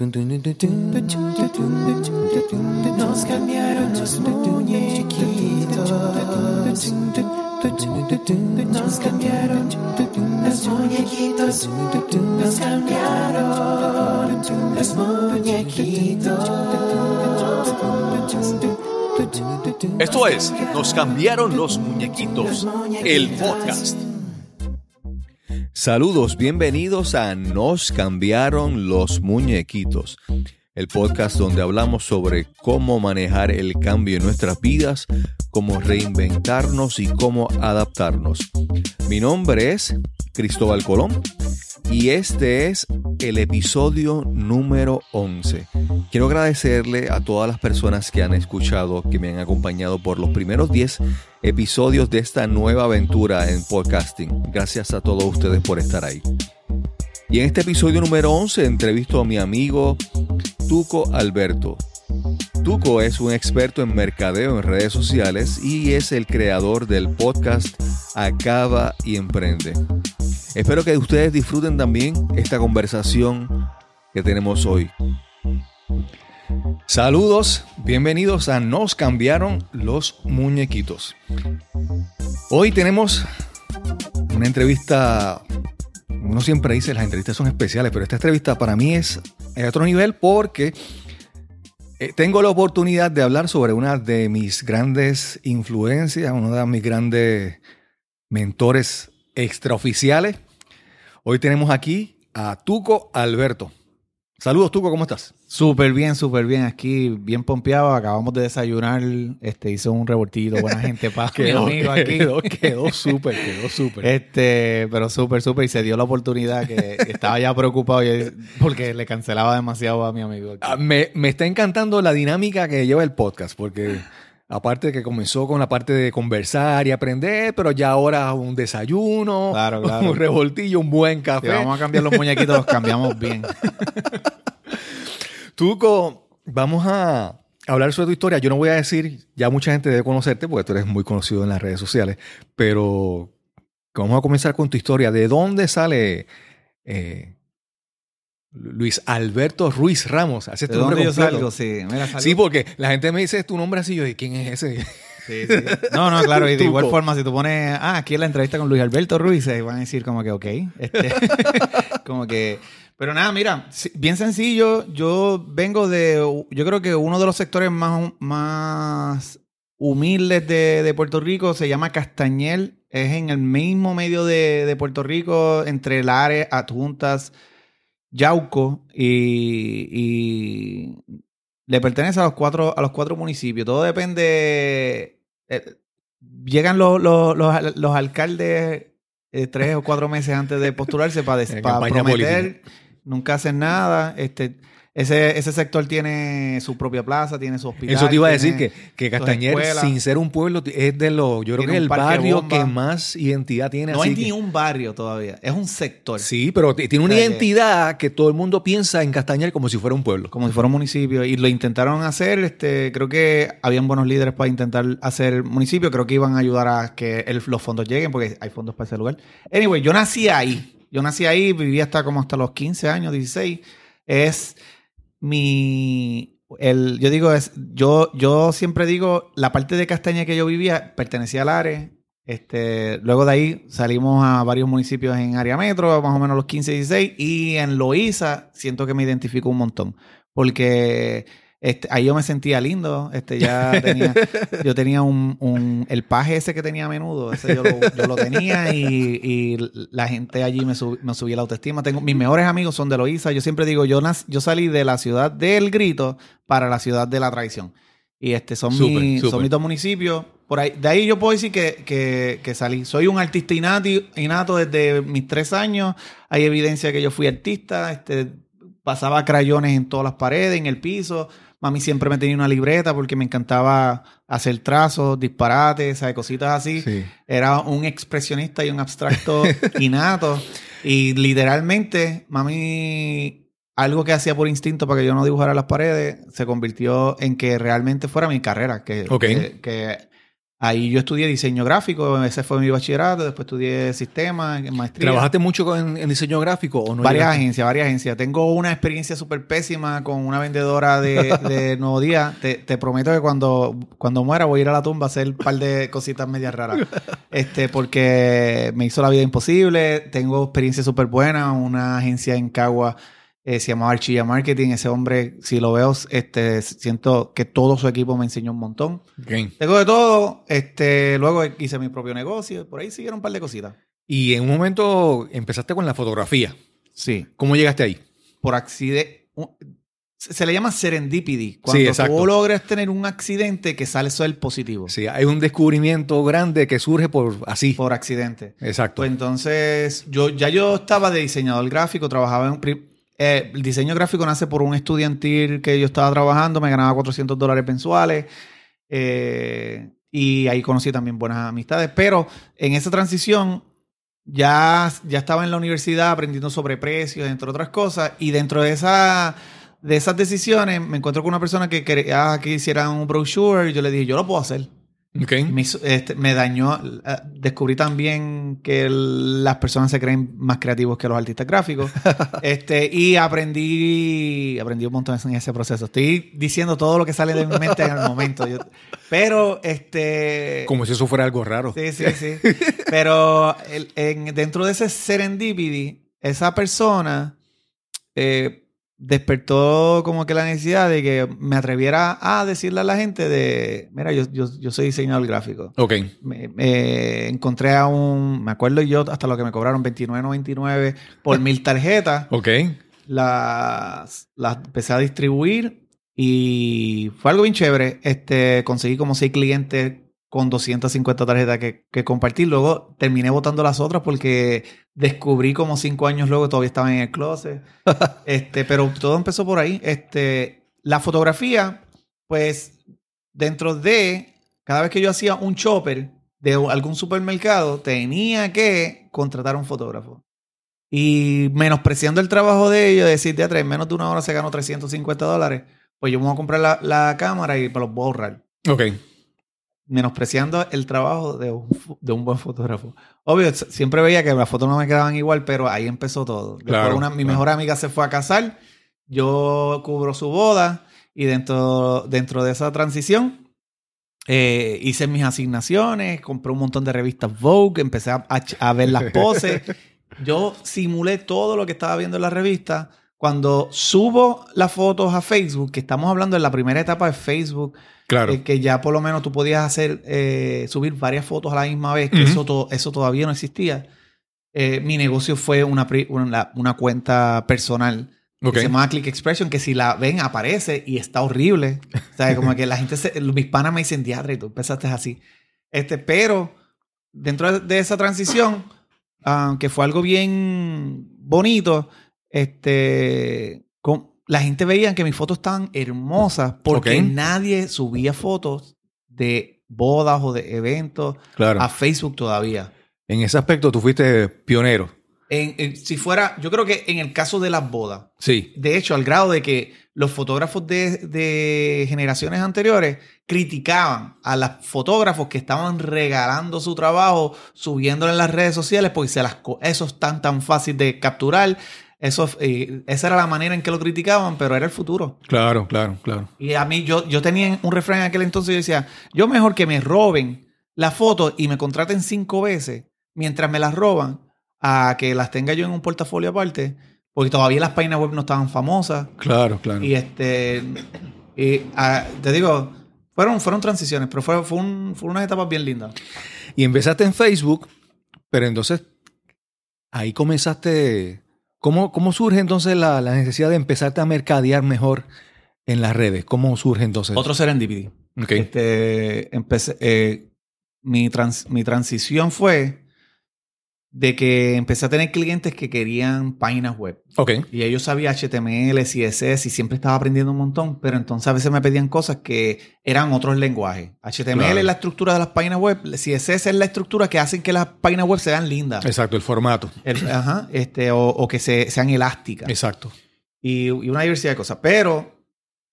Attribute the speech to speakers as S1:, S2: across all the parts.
S1: Nos cambiaron los muñequitos. Nos cambiaron los muñequitos. Nos cambiaron los muñequitos.
S2: Esto es Nos cambiaron los muñequitos, el podcast. Saludos, bienvenidos a Nos cambiaron los muñequitos, el podcast donde hablamos sobre cómo manejar el cambio en nuestras vidas, cómo reinventarnos y cómo adaptarnos. Mi nombre es Cristóbal Colón y este es el episodio número 11. Quiero agradecerle a todas las personas que han escuchado, que me han acompañado por los primeros 10 episodios de esta nueva aventura en podcasting. Gracias a todos ustedes por estar ahí. Y en este episodio número 11 entrevisto a mi amigo Tuco Alberto. Tuco es un experto en mercadeo en redes sociales y es el creador del podcast Acaba y Emprende. Espero que ustedes disfruten también esta conversación que tenemos hoy. Saludos, bienvenidos a Nos cambiaron los muñequitos. Hoy tenemos una entrevista, uno siempre dice las entrevistas son especiales, pero esta entrevista para mí es a otro nivel porque eh, tengo la oportunidad de hablar sobre una de mis grandes influencias, uno de mis grandes mentores extraoficiales. Hoy tenemos aquí a Tuco Alberto. Saludos, Tuco, ¿cómo estás?
S3: Súper bien, súper bien. Aquí, bien pompeado. Acabamos de desayunar. Este, hizo un revoltillo. Buena gente, paz.
S2: quedó,
S3: mi amigo aquí.
S2: Quedó, quedó súper, quedó súper.
S3: Este, pero súper, súper. Y se dio la oportunidad que, que estaba ya preocupado y- porque le cancelaba demasiado a mi amigo.
S2: Ah, me, me está encantando la dinámica que lleva el podcast, porque aparte de que comenzó con la parte de conversar y aprender, pero ya ahora un desayuno,
S3: Claro, claro.
S2: un revoltillo, un buen
S3: Si
S2: café.
S3: vamos a cambiar los muñequitos, los cambiamos bien.
S2: Tuco, vamos a hablar sobre tu historia. Yo no voy a decir, ya mucha gente debe conocerte porque tú eres muy conocido en las redes sociales, pero vamos a comenzar con tu historia. ¿De dónde sale eh, Luis Alberto Ruiz Ramos?
S3: ¿De
S2: tu nombre
S3: yo salgo? Sí, mira, salgo.
S2: Sí, porque la gente me dice tu nombre así, yo digo, ¿quién es ese?
S3: Sí, sí. No, no, claro. Y de igual forma, si tú pones, ah, aquí en la entrevista con Luis Alberto Ruiz, ahí van a decir como que, ok. Este, como que. Pero nada, mira, bien sencillo. Yo vengo de, yo creo que uno de los sectores más, más humildes de, de Puerto Rico se llama Castañel. Es en el mismo medio de, de Puerto Rico, entre Lares, Adjuntas, Yauco y, y le pertenece a los cuatro, a los cuatro municipios. Todo depende. eh, llegan los, los, los, los alcaldes eh, tres o cuatro meses antes de postularse para, des- para prometer. Nunca hacen nada. Este, ese, ese sector tiene su propia plaza, tiene su hospital.
S2: Eso te iba a decir que, que Castañer,
S3: escuelas.
S2: sin ser un pueblo, es de los, yo creo que es el barrio
S3: bomba.
S2: que más identidad tiene.
S3: No
S2: así
S3: hay
S2: que-
S3: ni un barrio todavía. Es un sector.
S2: Sí, pero tiene una
S3: O sea que-
S2: identidad que todo el mundo piensa en Castañer como si fuera un pueblo.
S3: como si fuera un municipio y lo intentaron hacer este creo que habían buenos líderes para intentar hacer municipio creo que iban a ayudar a que el- los fondos lleguen porque hay fondos para ese lugar anyway yo nací ahí yo nací ahí viví hasta como hasta los 15 años 16 es mi el yo digo es yo yo siempre digo la parte de Castaña que yo vivía pertenecía al área este, luego de ahí salimos a varios municipios en área metro, más o menos los 15, 16, y en Loíza siento que me identifico un montón, porque este, ahí yo me sentía lindo, este, ya tenía, yo tenía un, un- el paje ese que tenía a menudo, ese yo lo, yo lo tenía y, y la gente allí me, sub- me subía la autoestima. Tengo, mis mejores amigos son de Loíza, yo siempre digo, yo, nac- yo salí de la ciudad del grito para la ciudad de la traición. Y este son, mi-
S2: súper.
S3: son mis dos municipios. Por ahí, de ahí yo puedo decir que, que- que salí. Soy un artista innato, innato desde mis tres años. Hay evidencia que yo fui artista. Este, pasaba crayones en todas las paredes, en el piso. Mami siempre me tenía una libreta porque me encantaba hacer trazos, disparates, ¿sabes? cositas así.
S2: Sí.
S3: Era un expresionista y un abstracto innato. Y literalmente, mami, algo que hacía por instinto para que yo no dibujara las paredes, se convirtió en que realmente fuera mi carrera. Que, que Ahí yo estudié diseño gráfico, ese fue mi bachillerato, después estudié sistemas, maestría.
S4: ¿Trabajaste mucho en diseño gráfico o no?
S3: varias
S4: llegaste?
S3: agencias, varias agencias. Tengo una experiencia súper pésima con una vendedora de, de Nuevo Día. Te, te prometo que cuando, cuando muera voy a ir a la tumba a hacer un par de cositas medias raras. Este, porque me hizo la vida imposible. Tengo experiencia súper buena. Una agencia en Cagua eh, se llamaba Archilla Marketing. Ese hombre, si lo veo, este, siento que todo su equipo me enseñó un montón. Tengo de todo. Este, luego hice mi propio negocio. Por ahí siguieron un par de cositas.
S4: Y en un momento empezaste con la fotografía.
S3: Sí.
S4: ¿Cómo llegaste ahí?
S3: por accidente. Se le llama serendipity. Cuando
S4: exacto.
S3: tú logras tener un accidente que sale eso el positivo.
S4: Sí, hay un descubrimiento grande que surge por así.
S3: Por accidente.
S4: Exacto.
S3: Pues entonces, yo ya yo estaba de diseñador gráfico, trabajaba en. Eh, el diseño gráfico nace por un estudiantil que yo estaba trabajando, me ganaba 400 dólares mensuales. eh, y ahí conocí también buenas amistades. Pero en esa transición, ya, ya estaba en la universidad aprendiendo sobre precios, entre otras cosas. Y dentro de esa. De esas decisiones, me encuentro con una persona que quería que hiciera un brochure y yo le dije, yo lo puedo hacer.
S4: Ok.
S3: Me, hizo- este, me dañó. eh, Descubrí también que el- las personas se creen más creativos que los artistas gráficos. este, y aprendí, aprendí un montón en ese proceso. Estoy diciendo todo lo que sale de mi mente en el momento. Yo- pero, este.
S4: Como si eso fuera algo raro.
S3: Sí, sí, sí. Pero el- en- dentro de ese serendipity, esa persona eh, despertó como que la necesidad de que me atreviera a decirle a la gente de, mira, yo, yo, yo soy diseñador gráfico.
S4: Ok.
S3: Me, me encontré a un, me acuerdo yo hasta lo que me cobraron 29.99 por mil tarjetas.
S4: Ok.
S3: Las, las empecé a distribuir y fue algo bien chévere. Este, conseguí como seis clientes con 250 tarjetas que, que compartir. Luego terminé votando las otras porque descubrí como cinco años luego todavía estaban en el closet. este, pero todo empezó por ahí. Este, la fotografía, pues dentro de cada vez que yo hacía un chopper de algún supermercado, tenía que contratar a un fotógrafo. Y menospreciando el trabajo de ellos, decir, de en menos de una hora se ganó 350 dólares, pues yo me voy a comprar la, la cámara y me los voy a ahorrar.
S4: Ok.
S3: Menospreciando el trabajo de un, de un buen fotógrafo. Obvio, siempre veía que las fotos no me quedaban igual, pero ahí empezó todo. Después
S4: Claro,
S3: una- mi
S4: claro.
S3: mejor amiga se fue a casar, yo cubro su boda y dentro, dentro de esa transición eh, hice mis asignaciones, compré un montón de revistas Vogue, empecé a, a a ver las poses. Yo simulé todo lo que estaba viendo en la revista. Cuando subo las fotos a Facebook, que estamos hablando de la primera etapa de Facebook,
S4: Claro.
S3: eh, que ya por lo menos tú podías hacer, eh, subir varias fotos a la misma vez, que
S4: Ujú.
S3: eso, to- eso todavía no existía. Eh, mi negocio fue una, una, una cuenta personal
S4: ok.
S3: que se llama Click Expression, que si la ven aparece y está horrible. O sea, como que la gente, se, mis panas me dicen, diadre, tú empezaste así. Este, pero dentro de- esa transición, ah, que fue algo bien bonito, este, la gente veía que mis fotos estaban hermosas porque nadie subía fotos de bodas o de eventos
S4: Claro.
S3: a Facebook todavía.
S4: En ese aspecto tú fuiste pionero.
S3: En- en- si fuera, yo creo que en el caso de las bodas,
S4: Sí.
S3: de hecho, al grado de que los fotógrafos de, de generaciones anteriores criticaban a los fotógrafos que estaban regalando su trabajo, subiéndolo en las redes sociales, porque se las, eso es tan, tan fácil de capturar. Eso, eh, esa era la manera en que lo criticaban, pero era el futuro.
S4: Claro, claro, claro.
S3: Y a mí, yo, yo tenía un refrán en aquel entonces, yo decía, yo mejor que me roben la foto y me contraten cinco veces mientras me las roban, a que las tenga yo en un portafolio aparte, porque todavía las páginas web no estaban famosas.
S4: Claro, claro.
S3: Y este, y, te digo, fueron, fueron transiciones, pero fue, fue, un, fue unas etapas bien lindas.
S4: Y empezaste en Facebook, pero entonces ahí comenzaste. ¿Cómo, cómo surge entonces la, la necesidad de empezarte a mercadear mejor en las redes? ¿Cómo surge entonces?
S3: Otro serendipity.
S4: Ok.
S3: Este, empecé, eh, mi, trans- mi transición fue de que empecé a tener clientes que querían páginas web.
S4: Ok.
S3: Y ellos sabían HTML, CSS y siempre estaba aprendiendo un montón, pero entonces a veces me pedían cosas que eran otros lenguajes. HTML
S4: Claro.
S3: es la estructura de las páginas web, CSS es la estructura que hacen que las páginas web sean lindas.
S4: Exacto, el formato.
S3: El- ajá, este, o, o que se, sean elásticas.
S4: Exacto.
S3: Y, y una diversidad de cosas. Pero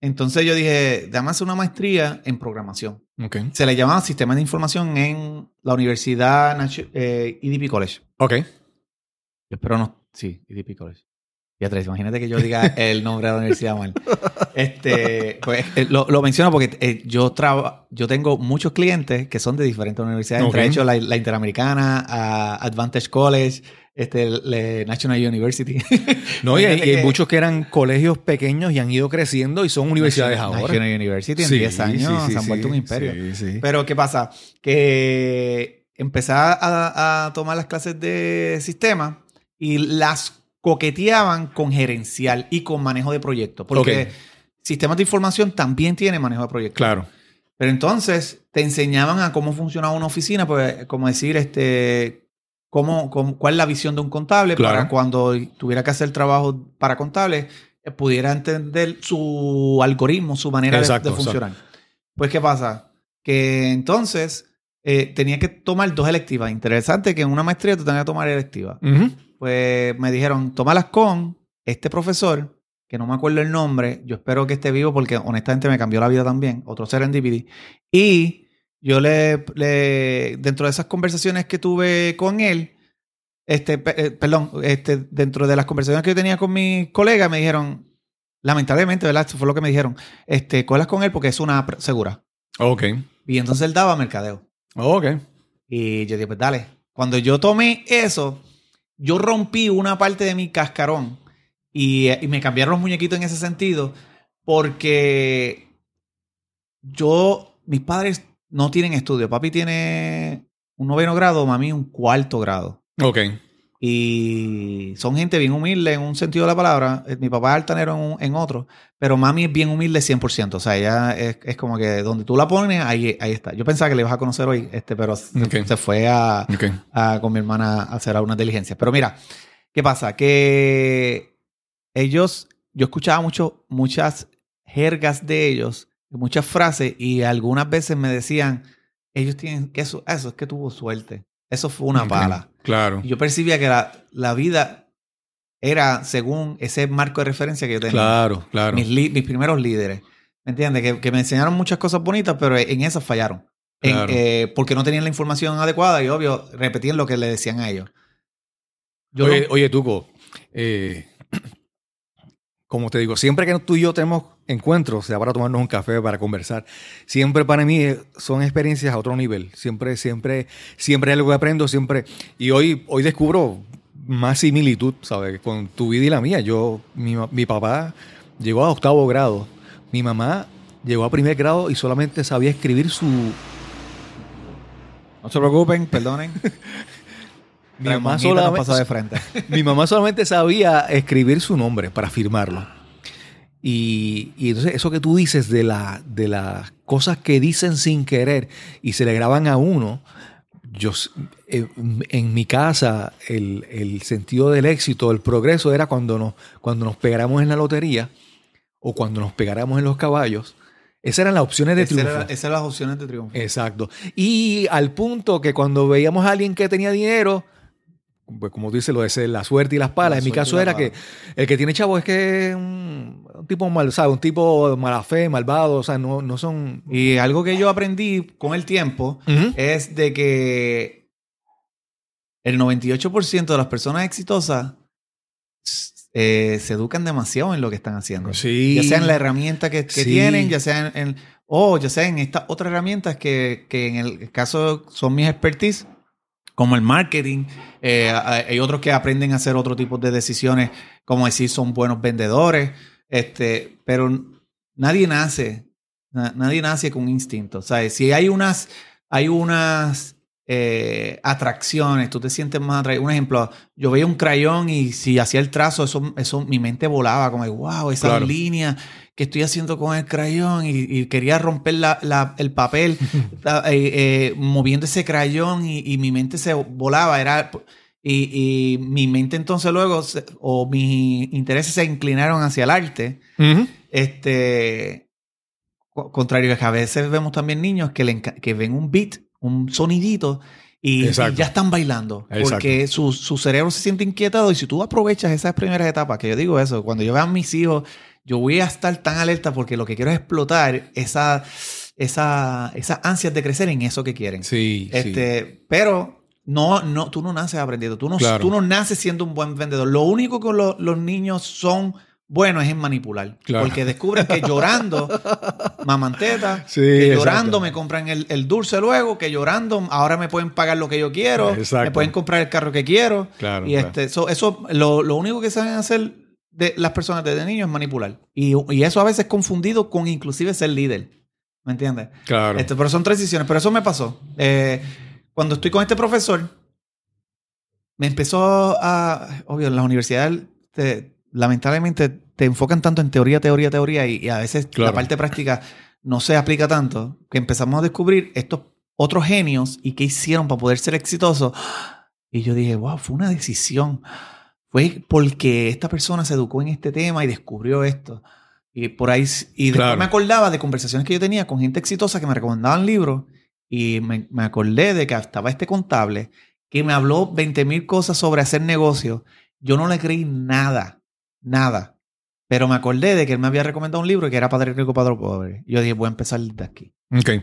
S3: Entonces yo dije, déjame hacer una maestría en programación.
S2: Ok.
S3: Se le llamaba Sistema de Información en la Universidad Natu- eh, EDP College.
S2: Ok.
S3: Yo espero no. Sí, EDP College. Beatriz, imagínate que yo diga el nombre de la universidad mal. Este, pues, eh, lo, lo menciono porque eh, yo traba, yo tengo muchos clientes que son de diferentes universidades, entre
S2: Ok.
S3: ellos la, la Interamericana, a Advantage College, este, el- el National University.
S2: No, y hay, y muchos que eran colegios pequeños y han ido creciendo y son universidades
S3: National-
S2: ahora.
S3: National University en
S2: Sí,
S3: 10 años
S2: sí, sí,
S3: se han vuelto un imperio. Pero ¿qué pasa? Que empecé a, a tomar las clases de sistema y las coqueteaban con gerencial y con manejo de proyectos. Porque sistemas de información también tiene manejo de proyectos.
S2: Claro.
S3: Pero entonces te enseñaban a cómo funcionaba una oficina, pues como decir, este, cómo, cómo- cuál es la visión de un contable
S2: Claro.
S3: para cuando tuviera que hacer trabajo para contables, eh, pudiera entender su algoritmo, su manera de-
S2: Exacto,
S3: de, funcionar. Pues, ¿qué pasa? Que entonces eh, tenía que tomar dos electivas. Interesante que en una maestría tú tengas que tomar electivas. Pues me dijeron, tómalas con este profesor, que no me acuerdo el nombre, yo espero que esté vivo porque honestamente me cambió la vida también, otro serendipity. Y yo le, le- dentro de esas conversaciones que tuve con él, este, eh, perdón, este, dentro de las conversaciones que yo tenía con mis colegas, me dijeron, lamentablemente, ¿verdad? Esto fue lo que me dijeron, este, colas con él porque es una segura.
S2: Ok.
S3: Y entonces él daba mercadeo.
S2: Ok.
S3: Y yo dije, pues dale. Cuando yo tomé eso, yo rompí una parte de mi cascarón y, y me cambiaron los muñequitos en ese sentido porque yo, mis padres no tienen estudio. Papi tiene un noveno grado, mami un cuarto grado.
S2: Ok.
S3: Y son gente bien humilde en un sentido de la palabra. Eh, Mi papá es altanero en, un- en otro, pero mami es bien humilde 100%. O sea, ella es, es como que donde tú la pones, ahí, ahí está. Yo pensaba que le ibas a conocer hoy, este, pero se- fue a- con mi hermana a hacer algunas diligencias. Pero mira, ¿qué pasa? Que ellos, yo escuchaba mucho, muchas jergas de ellos, muchas frases, y algunas veces me decían, ellos tienen que eso, eso es que tuvo suerte. Eso fue una pala.
S2: Claro.
S3: Y yo percibía que la, la vida era según ese marco de referencia que yo tenía.
S2: Claro, claro.
S3: Mis, mis primeros líderes. ¿Me entiendes? Que, que me enseñaron muchas cosas bonitas, pero en esas fallaron. En-
S2: Claro.
S3: eh, porque no tenían la información adecuada y, obvio, repetían lo que le decían a ellos. Yo
S2: oye,
S3: no-
S2: oye, Tuco, eh, como te digo, siempre que tú y yo tenemos encuentros, sea para tomarnos un café, para conversar, siempre para mí eh, son experiencias a otro nivel. Siempre, siempre, siempre hay algo que aprendo, siempre. Y hoy, hoy descubro más similitud, ¿sabes? Con tu vida y la mía. Yo, mi, mi papá llegó a octavo grado. Mi mamá llegó a primer grado y solamente sabía escribir su...
S3: no se preocupen, perdonen.
S2: Mi mamá, solamente,
S3: de frente.
S2: mi mamá solamente sabía escribir su nombre para firmarlo. Y, y entonces eso que tú dices de, la, de las cosas que dicen sin querer y se le graban a uno, yo, eh, en mi casa el, el sentido del éxito, el progreso era cuando nos, cuando nos pegáramos en la lotería o cuando nos pegáramos en los caballos. Esas eran las opciones de
S3: Esa
S2: triunfo.
S3: era- esas eran las opciones de triunfo.
S2: Exacto. Y al punto que cuando veíamos a alguien que tenía dinero, pues como tú dices, lo de la suerte y las palas.
S3: La
S2: en mi caso era que el que tiene chavo es que es un, un tipo mal, ¿sabes? Un tipo mala fe, malvado, o sea, no, no son...
S3: Y algo que yo aprendí con el tiempo es de que el 98% de las personas exitosas eh, se educan demasiado en lo que están haciendo.
S2: Sí.
S3: Ya sea en la herramienta que, que
S2: Sí.
S3: tienen, ya sea en, en- o ya sea en estas otras herramientas que, que en el caso son mis expertise, como el marketing. Eh, hay otros que aprenden a hacer otro tipo de decisiones, como decir, son buenos vendedores. Este, pero nadie nace, na- nadie nace con instinto. ¿sabes? Si hay unas, hay unas eh, atracciones, tú te sientes más atraído. Un ejemplo, yo veía un crayón y si hacía el trazo, eso, eso mi mente volaba, como, wow, esa
S2: Claro.
S3: línea que estoy haciendo con el crayón y, y quería romper la- la- el papel eh, eh, moviendo ese crayón y, y mi mente se volaba. Era, y, y mi mente entonces luego, se- o mis intereses se inclinaron hacia el arte. Este, co- contrario a que a veces vemos también niños que, le enca- que ven un beat, un sonidito, y, ya están bailando.
S2: Exacto.
S3: Porque su, su cerebro se siente inquietado. Y si tú aprovechas esas primeras etapas, que yo digo eso, cuando yo veo a mis hijos yo voy a estar tan alerta porque lo que quiero es explotar esa, esa, esas ansias de crecer en eso que quieren.
S2: Sí, sí.
S3: Este, pero no, no, tú no naces aprendiendo, tú no,
S2: Claro.
S3: tú no naces siendo un buen vendedor. Lo único que lo- los niños son buenos es en manipular.
S2: Claro.
S3: Porque descubren que llorando maman teta,
S2: Sí,
S3: que llorando me compran el, el dulce luego, que llorando ahora me pueden pagar lo que yo quiero,
S2: Exacto.
S3: me pueden comprar el carro que quiero.
S2: Claro,
S3: y
S2: claro.
S3: este, eso, eso lo, lo único que saben hacer de las personas desde niños es manipular. Y, y eso a veces es confundido con inclusive ser líder. ¿Me entiendes?
S2: Claro.
S3: Este, pero son transiciones. Pero eso me pasó. Eh, cuando estoy con este profesor, me empezó a. Obvio, en la universidad, te- lamentablemente, te enfocan tanto en teoría, teoría, teoría, y, y a veces
S2: Claro.
S3: la parte práctica no se aplica tanto, que empezamos a descubrir estos otros genios y qué hicieron para poder ser exitosos. Y yo dije, wow, fue una decisión. Fue porque esta persona se educó en este tema y descubrió esto. Y por ahí, y después me acordaba de conversaciones que yo tenía con gente exitosa que me recomendaban libros y me, me acordé de que estaba este contable que me habló 20 mil cosas sobre hacer negocio. Yo no le creí nada, nada. Pero me acordé de que él me había recomendado un libro que era Padre Rico, Padre Pobre. Yo dije, voy a empezar de aquí.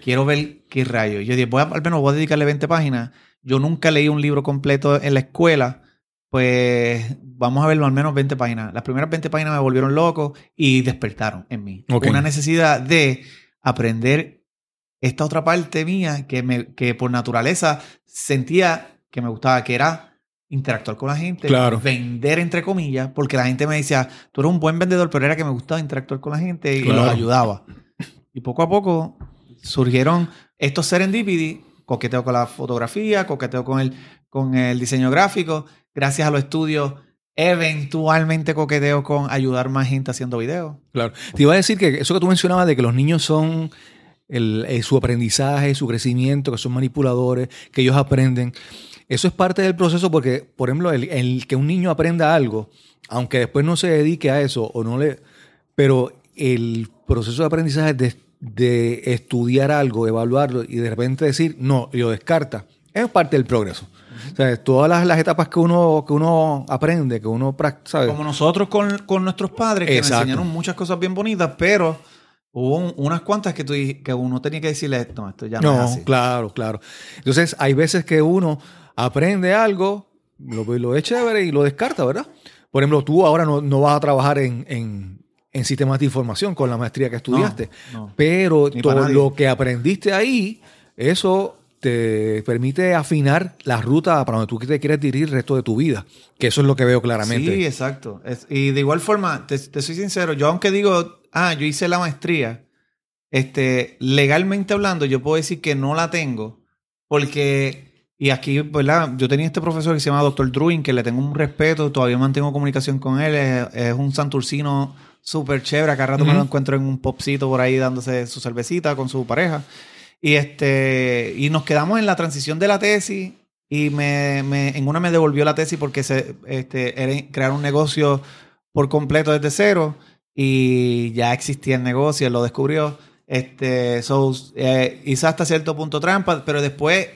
S3: Quiero ver qué rayo. Yo dije, voy a, al menos voy a dedicarle 20 páginas. Yo nunca leí un libro completo en la escuela. Pues vamos a verlo al menos 20 páginas. Las primeras 20 páginas me volvieron loco y despertaron en mí. Una necesidad de aprender esta otra parte mía que, me, que por naturaleza sentía que me gustaba, que era interactuar con la gente,
S2: Claro.
S3: vender entre comillas, porque la gente me decía, tú eres un buen vendedor, pero era que me gustaba interactuar con la gente y
S2: Claro.
S3: los ayudaba. Y poco a poco surgieron estos serendipity, coqueteo con la fotografía, coqueteo con el, con el diseño gráfico, gracias a los estudios, eventualmente coqueteo con ayudar más gente haciendo videos.
S2: Claro. Te iba a decir que eso que tú mencionabas de que los niños son el, eh, su aprendizaje, su crecimiento, que son manipuladores, que ellos aprenden. Eso es parte del proceso porque, por ejemplo, el, el que un niño aprenda algo, aunque después no se dedique a eso o no le... Pero el proceso de aprendizaje de, de estudiar algo, evaluarlo y de repente decir, no, y lo descarta, es parte del progreso. O sea, todas las, las etapas que uno, que uno aprende, que uno practica.
S3: Como nosotros con, con nuestros padres, que
S2: Exacto.
S3: nos enseñaron muchas cosas bien bonitas, pero hubo un- unas cuantas que, tú, que uno tenía que decirle, no, esto ya no,
S2: No,
S3: es así.
S2: claro, claro. Entonces, hay veces que uno aprende algo, lo, lo ve chévere y lo descarta, ¿verdad? Por ejemplo, tú ahora no, no vas a trabajar en, en- en sistemas de información con la maestría que estudiaste,
S3: no.
S2: pero todo lo que aprendiste ahí, eso te permite afinar la ruta para donde tú te quieres dirigir el resto de tu vida, que eso es lo que veo claramente.
S3: Sí, exacto. Es- y de igual forma, te, te soy sincero, yo aunque digo, ah, yo hice la maestría, este, legalmente hablando, yo puedo decir que no la tengo, porque, y aquí, ¿verdad? Yo tenía este profesor que se llama Dr. Druin, que le tengo un respeto, todavía mantengo comunicación con él, es, es un santurcino súper chévere, acá rato me lo encuentro en un popcito por ahí dándose su cervecita con su pareja. Y este, y nos quedamos en la transición de la tesis. Y me, me- en una me devolvió la tesis porque se, este, era crear un negocio por completo desde cero. Y ya existía el negocio, él lo descubrió. Este, so, eh, hice hasta cierto punto trampa, pero después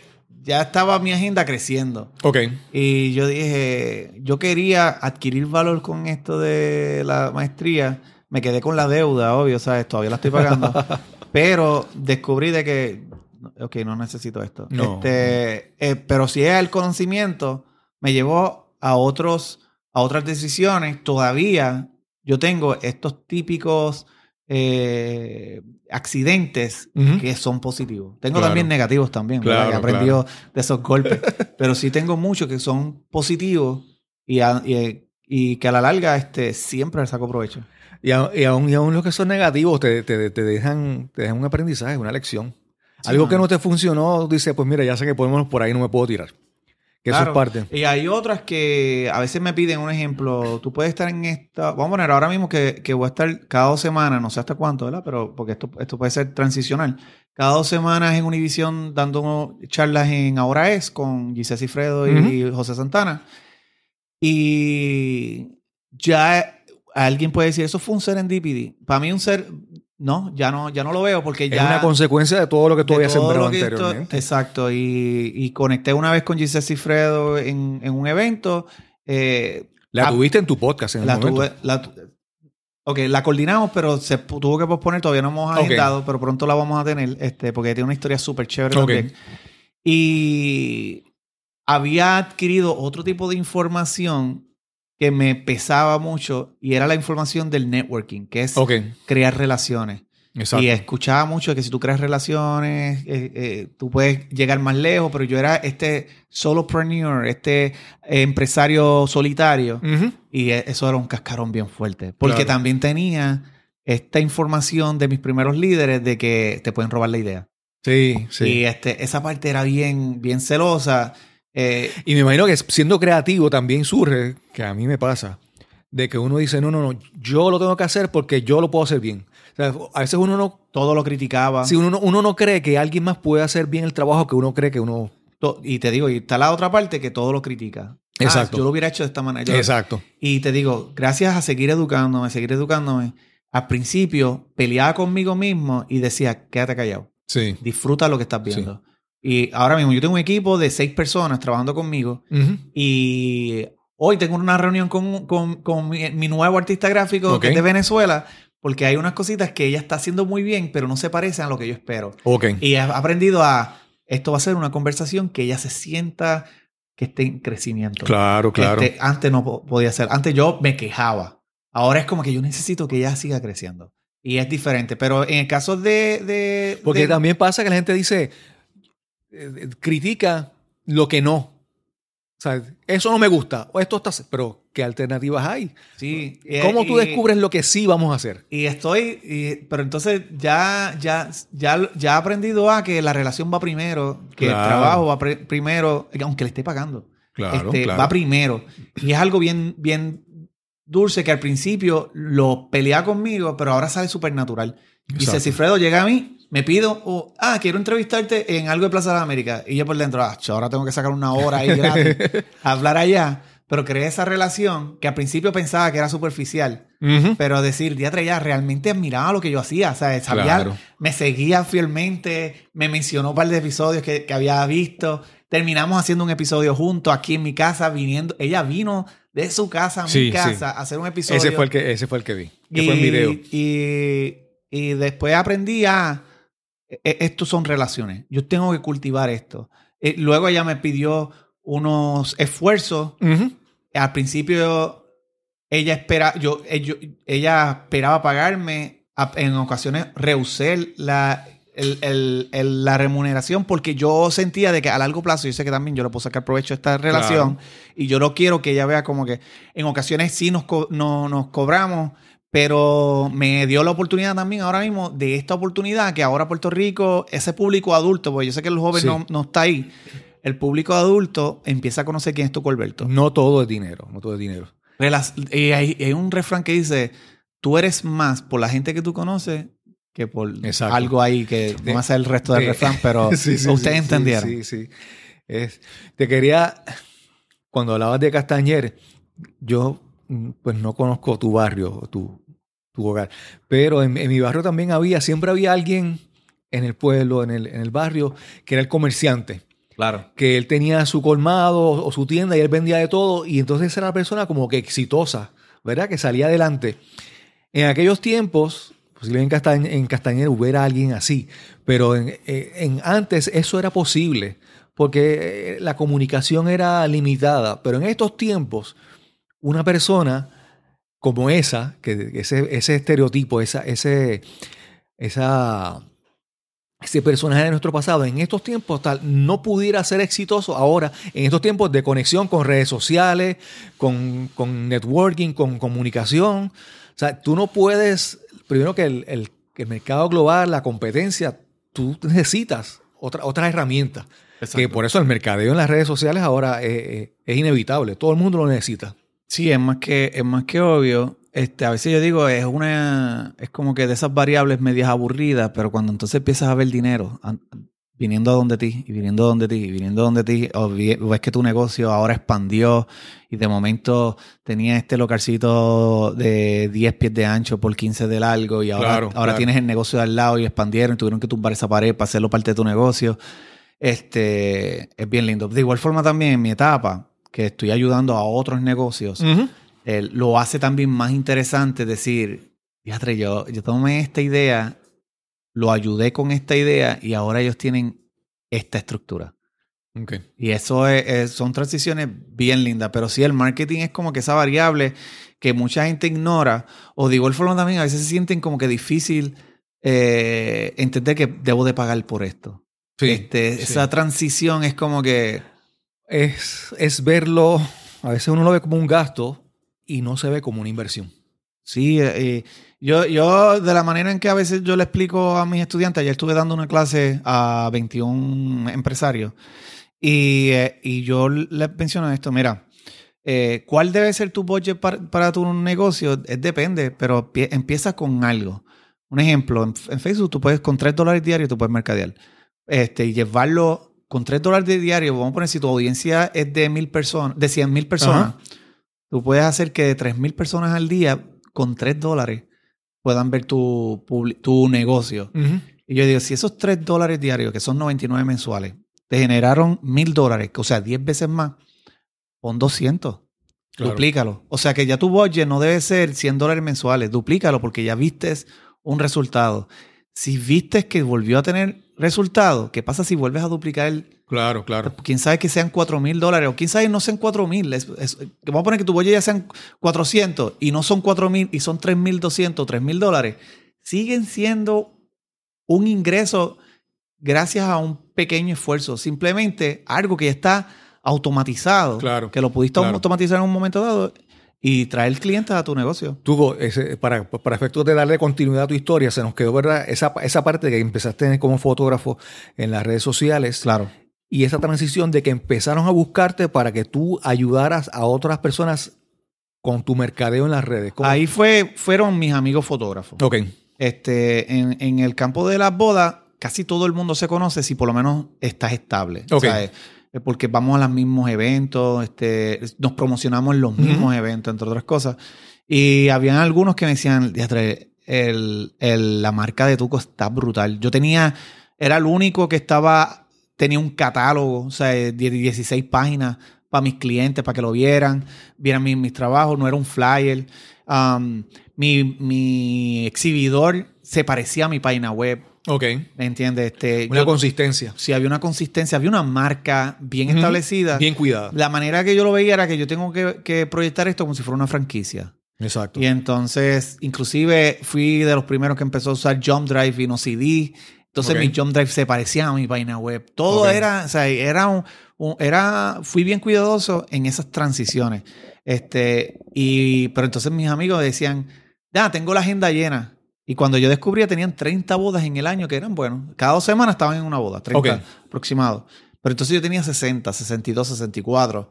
S3: ya estaba mi agenda creciendo.
S2: Ok.
S3: Y yo dije, yo quería adquirir valor con esto de la maestría. Me quedé con la deuda, obvio, ¿sabes? Todavía la estoy pagando. pero descubrí de que, ok, no necesito esto.
S2: No.
S3: Este, eh, pero si es el conocimiento, me llevó a otros, a otras decisiones. Todavía yo tengo estos típicos eh, accidentes que son positivos. Tengo
S2: Claro.
S3: también negativos también.
S2: Claro,
S3: Que he aprendido de esos golpes. Pero sí tengo muchos que son positivos y, a- y- y que a la larga este, siempre les saco provecho.
S2: Y, a- y aún, y aún los que son negativos te, te- te dejan, te dejan un aprendizaje, una lección.
S3: Sí,
S2: Algo que no te funcionó, dice, pues mira, ya sé que podemos por ahí no me puedo tirar. Que eso
S3: Claro.
S2: es parte.
S3: Y hay otras que a veces me piden un ejemplo. Tú puedes estar en esta. Vamos a poner ahora mismo que, que voy a estar cada dos semanas, no sé hasta cuánto, ¿verdad? Pero porque esto, esto puede ser transicional. Cada dos semanas en Univision dando charlas en Ahora Es con Giselle Cifredo y José Santana. Y ya alguien puede decir, eso fue un serendipity. Para mí, un ser. No, ya no, ya no lo veo porque
S2: Es
S3: ya.
S2: una consecuencia de todo lo que tú habías sembrado
S3: esto-
S2: anteriormente.
S3: exacto. Y, y conecté una vez con Giselle Cifredo en, en un evento. eh,
S2: La tuviste en tu podcast en el momento.
S3: tuve. la Ok, la coordinamos, pero se tuvo que posponer, todavía no hemos agendado, pero pronto la vamos a tener, este, porque tiene una historia súper chévere también. Y había adquirido otro tipo de información que me pesaba mucho y era la información del networking, que es crear relaciones.
S2: exacto.
S3: Y escuchaba mucho que si tú creas relaciones, eh, eh, tú puedes llegar más lejos, pero yo era este solopreneur, este empresario solitario,
S2: Ujú.
S3: y e- eso era un cascarón bien fuerte. Porque
S2: Claro.
S3: también tenía esta información de mis primeros líderes de que te pueden robar la idea.
S2: Sí, sí.
S3: Y este, esa parte era bien, bien celosa. Eh,
S2: Y me imagino que siendo creativo también surge, que a mí me pasa, de que uno dice, no, no, no, yo lo tengo que hacer porque yo lo puedo hacer bien. O sea, a veces uno no,
S3: todo lo criticaba.
S2: si uno no, uno no cree que alguien más puede hacer bien el trabajo que uno cree que uno...
S3: Y te digo, y está la otra parte que todo lo critica. Ah,
S2: Exacto.
S3: yo lo hubiera hecho de esta manera. Yo-
S2: Exacto.
S3: Y te digo, gracias a seguir educándome, seguir educándome, al principio peleaba conmigo mismo y decía, quédate callado,
S2: Sí.
S3: disfruta lo que estás viendo. Y ahora mismo yo tengo un equipo de seis personas trabajando conmigo
S2: Ujú.
S3: y hoy tengo una reunión con, con- con mi, mi nuevo artista gráfico
S2: Ok.
S3: que es de Venezuela porque hay unas cositas que ella está haciendo muy bien, pero no se parecen a lo que yo espero.
S2: Ok.
S3: Y he aprendido a, esto va a ser una conversación que ella se sienta que esté en crecimiento.
S2: Claro, claro.
S3: Este, antes no po- podía ser. Antes yo me quejaba. Ahora es como que yo necesito que ella siga creciendo. Y es diferente. Pero en el caso de. de-
S2: Porque
S3: de-
S2: también pasa que la gente dice, eh, eh, critica lo que no. O sea, eso no me gusta, o esto está... Pero, ¿qué alternativas hay?
S3: Sí. y-
S2: ¿Cómo tú
S3: y-
S2: descubres lo que sí vamos a hacer?
S3: Y estoy. y- pero entonces ya, ya, ya, ya he aprendido a que la relación va primero, que
S2: Claro.
S3: el trabajo va primero, aunque le esté pagando. Este, Va primero. Y es algo bien, bien dulce que al principio lo pelea conmigo, pero ahora sale súper natural. Dice,
S2: Exacto.
S3: si Fredo llega a mí, me pido, oh, ah, quiero entrevistarte en algo de Plaza de las Américas. Y yo por dentro, ah, cho, ahora tengo que sacar una hora ahí gratis a hablar allá. Pero creé esa relación que al principio pensaba que era superficial. Pero decir, diatre ya realmente admiraba lo que yo hacía. O sea, sabía,
S2: Claro.
S3: me seguía fielmente, me mencionó un par de episodios que, que había visto. Terminamos haciendo un episodio juntos aquí en mi casa, viniendo. Ella vino de su casa a mi
S2: sí.
S3: casa a hacer un episodio.
S2: Ese fue el que, ese fue el que vi. Que
S3: y,
S2: fue en video.
S3: Y, y después aprendí a. e- Estos son relaciones. Yo tengo que cultivar esto. Eh, luego ella me pidió unos esfuerzos al principio ella espera, yo, ello- ella esperaba pagarme, en ocasiones rehusé la, el- el- el- la remuneración porque yo sentía de que a largo plazo, yo sé que también yo le puedo sacar provecho a esta relación y yo no quiero que ella vea como que en ocasiones sí nos, co- no- nos cobramos, pero me dio la oportunidad también ahora mismo de esta oportunidad que ahora Puerto Rico, ese público adulto, porque yo sé que el joven
S2: Sí.
S3: no, no está ahí, el público adulto empieza a conocer quién es tu Colberto.
S2: No todo es dinero, no todo es dinero.
S3: Y hay, hay un refrán que dice, tú eres más por la gente que tú conoces que por
S2: Exacto.
S3: algo ahí que
S2: De-
S3: no hace el resto del
S2: de-
S3: refrán, pero
S2: Sí, sí,
S3: ustedes
S2: sí,
S3: entendieron.
S2: Sí, sí. Es- te quería, cuando hablabas de Castañer, yo pues no conozco tu barrio, tu, tu hogar, pero en, en mi barrio también había, siempre había alguien en el pueblo, en el, en el barrio, que era el comerciante.
S3: Claro.
S2: que él tenía su colmado o su tienda y él vendía de todo y entonces era una persona como que exitosa, ¿verdad? Que salía adelante. En aquellos tiempos, posiblemente en Castañer, en Castañer hubiera alguien así, pero en, eh, en antes eso era posible porque eh, la comunicación era limitada, pero en estos tiempos una persona como esa, que ese, ese estereotipo, esa, ese, esa, ese personaje de nuestro pasado en estos tiempos tal no pudiera ser exitoso ahora en estos tiempos de conexión con redes sociales, con, con networking, con comunicación. O sea, tú no puedes, primero que el, el- el mercado global, la competencia, tú necesitas otra, otras herramientas. Que por eso el mercadeo en las redes sociales ahora es, es- es inevitable. Todo el mundo lo necesita.
S3: Sí, es más que, es más que obvio. Este, a veces yo digo, es una, es como que de esas variables medias aburridas, pero cuando entonces empiezas a ver dinero viniendo a donde ti, y viniendo a donde ti, y viniendo a donde ti, o ves que tu negocio ahora expandió y de momento tenía este localcito de 10 pies de ancho por 15 de largo y ahora,
S2: Claro,
S3: ahora
S2: claro.
S3: tienes el negocio de al lado y expandieron y tuvieron que tumbar esa pared para hacerlo parte de tu negocio. Este, es bien lindo. De igual forma también en mi etapa, que estoy ayudando a otros negocios, eh, lo hace también más interesante decir, fíjate, yo, yo tomé esta idea, lo ayudé con esta idea y ahora ellos tienen esta estructura.
S4: Ok.
S3: Y eso es- es- son transiciones bien lindas, pero sí el marketing es como que esa variable que mucha gente ignora, o de igual forma también a veces se sienten como que difícil eh, entender que debo de pagar por esto.
S4: Sí,
S3: Este,
S4: sí.
S3: Esa transición es como que...
S2: Es, es verlo, a veces uno lo ve como un gasto y no se ve como una inversión.
S3: Sí, eh, eh, yo, yo de la manera en que a veces yo le explico a mis estudiantes, ayer estuve dando una clase a 21 empresarios y, eh, y yo les menciono esto, mira, eh, ¿cuál debe ser tu budget para, para tu negocio? Es depende, pero pie- empieza con algo. Un ejemplo, en, en Facebook tú puedes, con 3 dólares diarios, tú puedes mercadear. Este, y llevarlo con 3 dólares de diario, vamos a poner, si tu audiencia es de mil personas, de 100 mil personas,
S2: Ajá.
S3: tú puedes hacer que de 3 mil personas al día, con 3 dólares, puedan ver tu, tu negocio. Y yo digo, si esos 3 dólares diarios, que son 99 mensuales, te generaron mil dólares, o sea, 10 veces más, pon 200.
S4: Claro.
S3: Duplícalo. O sea que ya tu budget no debe ser 100 dólares mensuales. Duplícalo porque ya vistes un resultado. Si vistes que volvió a tener resultado, ¿qué pasa si vuelves a duplicar el,
S4: Claro, claro.
S3: quién sabe que sean 4 mil dólares o quién sabe no sean 4 mil. Que Vamos a poner que tu budget ya sean 400 y no son 4 mil y son 3 mil 200, 3 mil dólares. Siguen siendo un ingreso gracias a un pequeño esfuerzo. Simplemente algo que ya está automatizado.
S4: Claro,
S3: Que lo pudiste
S4: claro.
S3: automatizar en un momento dado y traer clientes a tu negocio.
S2: Tugo, ese- para, para efectos de darle continuidad a tu historia, se nos quedó, ¿verdad? Esa, esa parte que empezaste como fotógrafo en las redes sociales
S3: Claro.
S2: y esa transición de que empezaron a buscarte para que tú ayudaras a otras personas con tu mercadeo en las redes. ¿Cómo?
S3: Ahí fue, fueron mis amigos fotógrafos.
S2: Ok.
S3: Este, en, en el campo de las bodas, casi todo el mundo se conoce si por lo menos estás estable.
S2: Ok.
S3: ¿sabes? Eh, Porque vamos a los mismos eventos, este, nos promocionamos en los mismos eventos, entre otras cosas. Y habían algunos que me decían, "Diatre, el, el- la marca de Tuco está brutal. Yo tenía, era el único que estaba, tenía un catálogo, o sea, de 16 páginas para mis clientes, para que lo vieran, vieran mis, mis trabajos, no era un flyer. Um, mi, mi exhibidor se parecía a mi página web,
S2: Ok.
S3: ¿me entiendes? Este,
S2: Una
S3: yo-
S2: consistencia.
S3: si había una consistencia, había una marca bien establecida.
S2: Bien cuidada.
S3: La manera que yo lo veía era que yo tengo que, que proyectar esto como si fuera una franquicia.
S2: Exacto.
S3: Y entonces, inclusive fui de los primeros que empezó a usar Jump Drive y no CD. Entonces
S2: Ok.
S3: mi Jump Drive se parecía a mi página web. Todo era, o sea, era un, un- era, fui bien cuidadoso en esas transiciones. Este, y, pero entonces mis amigos decían, ya, tengo la agenda llena. Y cuando yo descubría, tenían 30 bodas en el año que eran, bueno, cada dos semanas estaban en una boda, 30
S2: Ok.
S3: aproximado. Pero entonces yo tenía 60, 62, 64.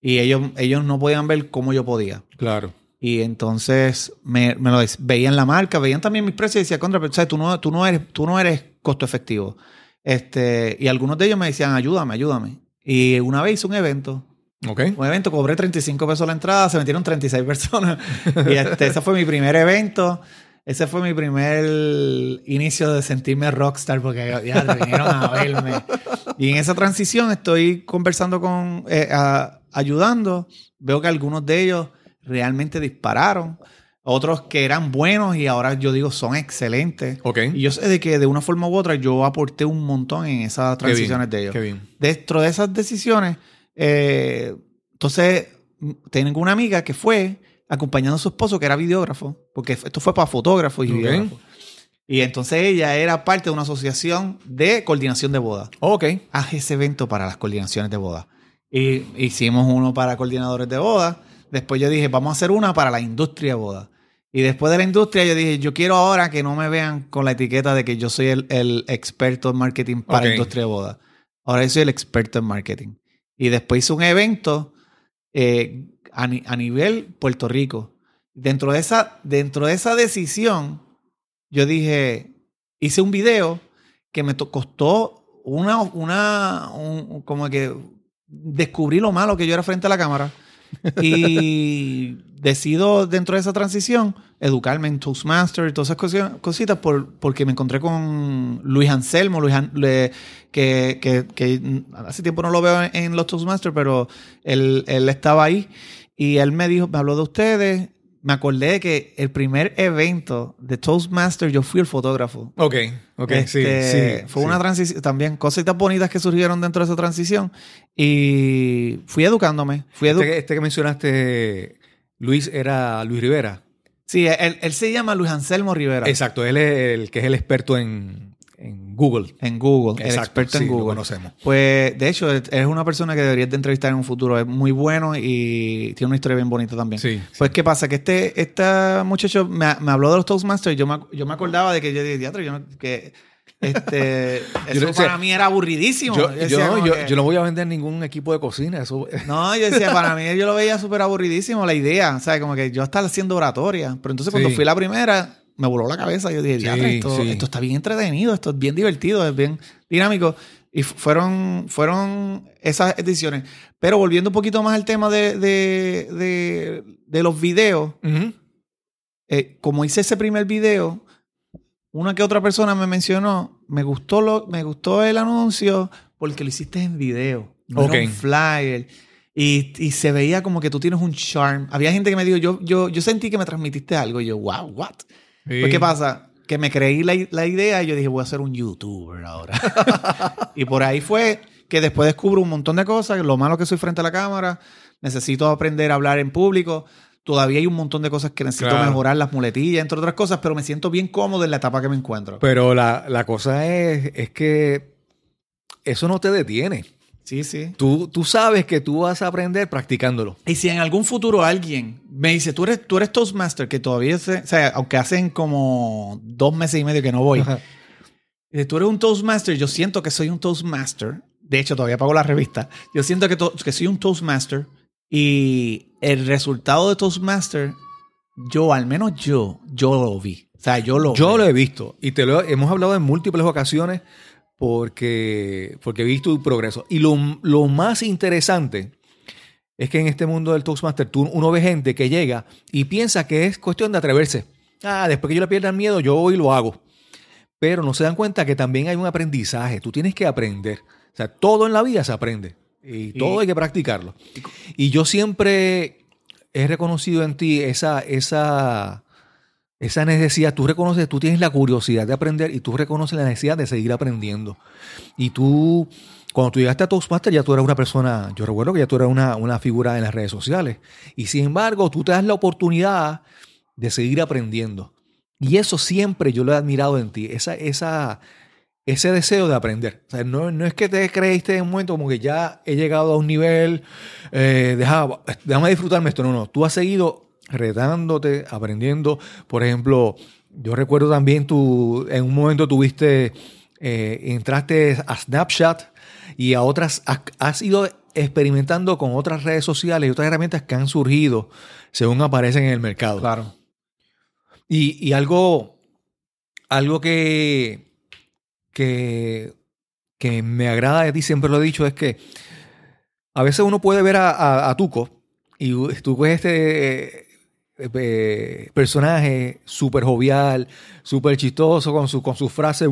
S3: Y ellos, ellos no podían ver cómo yo podía.
S4: Claro.
S3: Y entonces me, me lo veían la marca, veían también mis precios y decían, contra, pero, ¿sabes? Tú, no, tú, no eres, tú no eres costo efectivo. Este, y algunos de ellos me decían, ayúdame, ayúdame. Y una vez hice un evento,
S4: Ok.
S3: un evento, cobré 35 pesos la entrada, se metieron 36 personas. Y este, ese fue mi primer evento. Ese fue mi primer inicio de sentirme rockstar porque ya vinieron a verme. Y en esa transición estoy conversando con, eh, a- ayudando. Veo que algunos de ellos realmente dispararon. Otros que eran buenos y ahora yo digo son excelentes.
S4: Ok.
S3: Y yo sé de que de una forma u otra yo aporté un montón en esas
S4: Qué bien,
S3: transiciones de ellos
S4: Qué bien.
S3: dentro de esas decisiones, eh, entonces tengo una amiga que fue acompañando a su esposo, que era videógrafo, porque esto fue para fotógrafos y
S4: Ok.
S3: videógrafos. Y entonces ella era parte de una asociación de coordinación de bodas.
S4: Ok.
S3: Haz ese evento para las coordinaciones de bodas. Y hicimos uno para coordinadores de bodas. Después yo dije, vamos a hacer una para la industria de bodas. Y después de la industria yo dije, yo quiero ahora que no me vean con la etiqueta de que yo soy el, el experto en marketing para
S4: Ok.
S3: industria de bodas. Ahora yo soy el experto en marketing. Y después hice un evento eh, a, ni- a nivel Puerto Rico. Dentro de, esa, dentro de esa decisión, yo dije, hice un video que me costó una, una, un- como que descubrí lo malo que yo era frente a la cámara y decido dentro de esa transición educarme en Toastmaster y todas esas cosi- cositas por, porque me encontré con Luis Anselmo, Luis An- le- que, que- que hace tiempo no lo veo en, en los Toastmasters, pero él, él estaba ahí y él me dijo, me habló de ustedes, me acordé de que el primer evento de Toastmaster yo fui el fotógrafo.
S2: Ok, ok, sí,
S3: Este,
S2: sí.
S3: Fue
S2: sí.
S3: una transición, también cositas bonitas que surgieron dentro de esa transición. Y fui educándome. Fui edu
S2: Este, que- este que mencionaste, Luis, era Luis Rivera.
S3: sí, él, él se llama Luis Anselmo Rivera.
S2: Exacto, él es el que es el experto en Google.
S3: En Google, el
S2: Exacto,
S3: experto
S2: sí,
S3: en
S2: lo
S3: Google.
S2: conocemos.
S3: Pues, de hecho, es una persona que deberías de entrevistar en un futuro. Es muy bueno y tiene una historia bien bonita también.
S2: Sí,
S3: Pues, ¿qué pasa? Que este, este muchacho me, me habló de los Toastmasters. Yo me, yo me acordaba de que yo dije, teatro, yo no- que este, eso
S2: decía-
S3: para mí era aburridísimo.
S2: Yo,
S3: Yo
S2: yo
S3: decía
S2: no, yo,
S3: que-
S2: yo no voy a vender ningún equipo de cocina. Eso,
S3: No, yo decía, para mí yo lo veía súper aburridísimo la idea. O sea, como que yo estaba haciendo oratoria. Pero entonces cuando
S2: Sí.
S3: fui la primera, me voló la cabeza. Yo dije,
S2: Sí,
S3: "Diatre, esto,
S2: sí.
S3: esto está bien entretenido, esto es bien divertido, es bien dinámico. Y fu- fueron, fueron esas ediciones. Pero volviendo un poquito más al tema de, de, de, de los videos, eh, como hice ese primer video, una que otra persona me mencionó, me gustó, lo, me gustó el anuncio porque lo hiciste en video, no
S2: Ok.
S3: era un flyer. Y, y se veía como que tú tienes un charm. Había gente que me dijo, yo, yo, yo sentí que me transmitiste algo. Y yo, wow, what?
S2: Sí.
S3: Pues, ¿qué pasa? Que me creí la, la idea y yo dije, voy a ser un youtuber ahora. y por ahí fue que después descubro un montón de cosas. Lo malo que soy frente a la cámara. Necesito aprender a hablar en público. Todavía hay un montón de cosas que necesito
S2: Claro.
S3: mejorar, las muletillas, entre otras cosas, pero me siento bien cómodo en la etapa que me encuentro.
S2: Pero la, la cosa es, es que eso no te detiene.
S3: Sí, sí.
S2: Tú, tú sabes que tú vas a aprender practicándolo.
S3: Y si en algún futuro alguien me dice, tú eres, tú eres Toastmaster, que todavía, se- o sea, aunque hacen como dos meses y medio que no voy,
S2: Ajá.
S3: Tú eres un Toastmaster, yo siento que soy un Toastmaster. De hecho, todavía pago la revista. Yo siento que, to- que soy un Toastmaster y el resultado de Toastmaster, yo, al menos yo, yo lo vi. O sea, yo lo
S2: Yo
S3: vi.
S2: lo he visto y te lo hemos hablado en múltiples ocasiones porque, porque he visto tu progreso. Y lo, lo más interesante es que en este mundo del Toastmaster tú, uno ve gente que llega y piensa que es cuestión de atreverse. Ah, después que yo le pierda el miedo, yo voy y lo hago. Pero no se dan cuenta que también hay un aprendizaje. Tú tienes que aprender. O sea, todo en la vida se aprende. Y todo hay que practicarlo. Y yo siempre he reconocido en ti esa, esa, esa necesidad. Tú reconoces, tú tienes la curiosidad de aprender y tú reconoces la necesidad de seguir aprendiendo. Y tú, cuando tú llegaste a Toastmaster, ya tú eras una persona, yo recuerdo que ya tú eras una, una figura en las redes sociales. Y sin embargo, tú te das la oportunidad de seguir aprendiendo. Y eso siempre yo lo he admirado en ti, esa, esa, ese deseo de aprender. O sea, no, no es que te creíste en un momento como que ya he llegado a un nivel, eh, deja- déjame disfrutarme esto. No, no, tú has seguido retándote, aprendiendo. Por ejemplo, yo recuerdo también tú, en un momento tuviste, eh, entraste a Snapchat y a otras, has, has ido experimentando con otras redes sociales y otras herramientas que han surgido según aparecen en el mercado.
S3: Claro.
S2: Y, y algo, algo que, que, que me agrada de ti, siempre lo he dicho, es que a veces uno puede ver a, a- a Tuco y Tuco es este eh, personaje súper jovial, súper chistoso con, su, con sus frases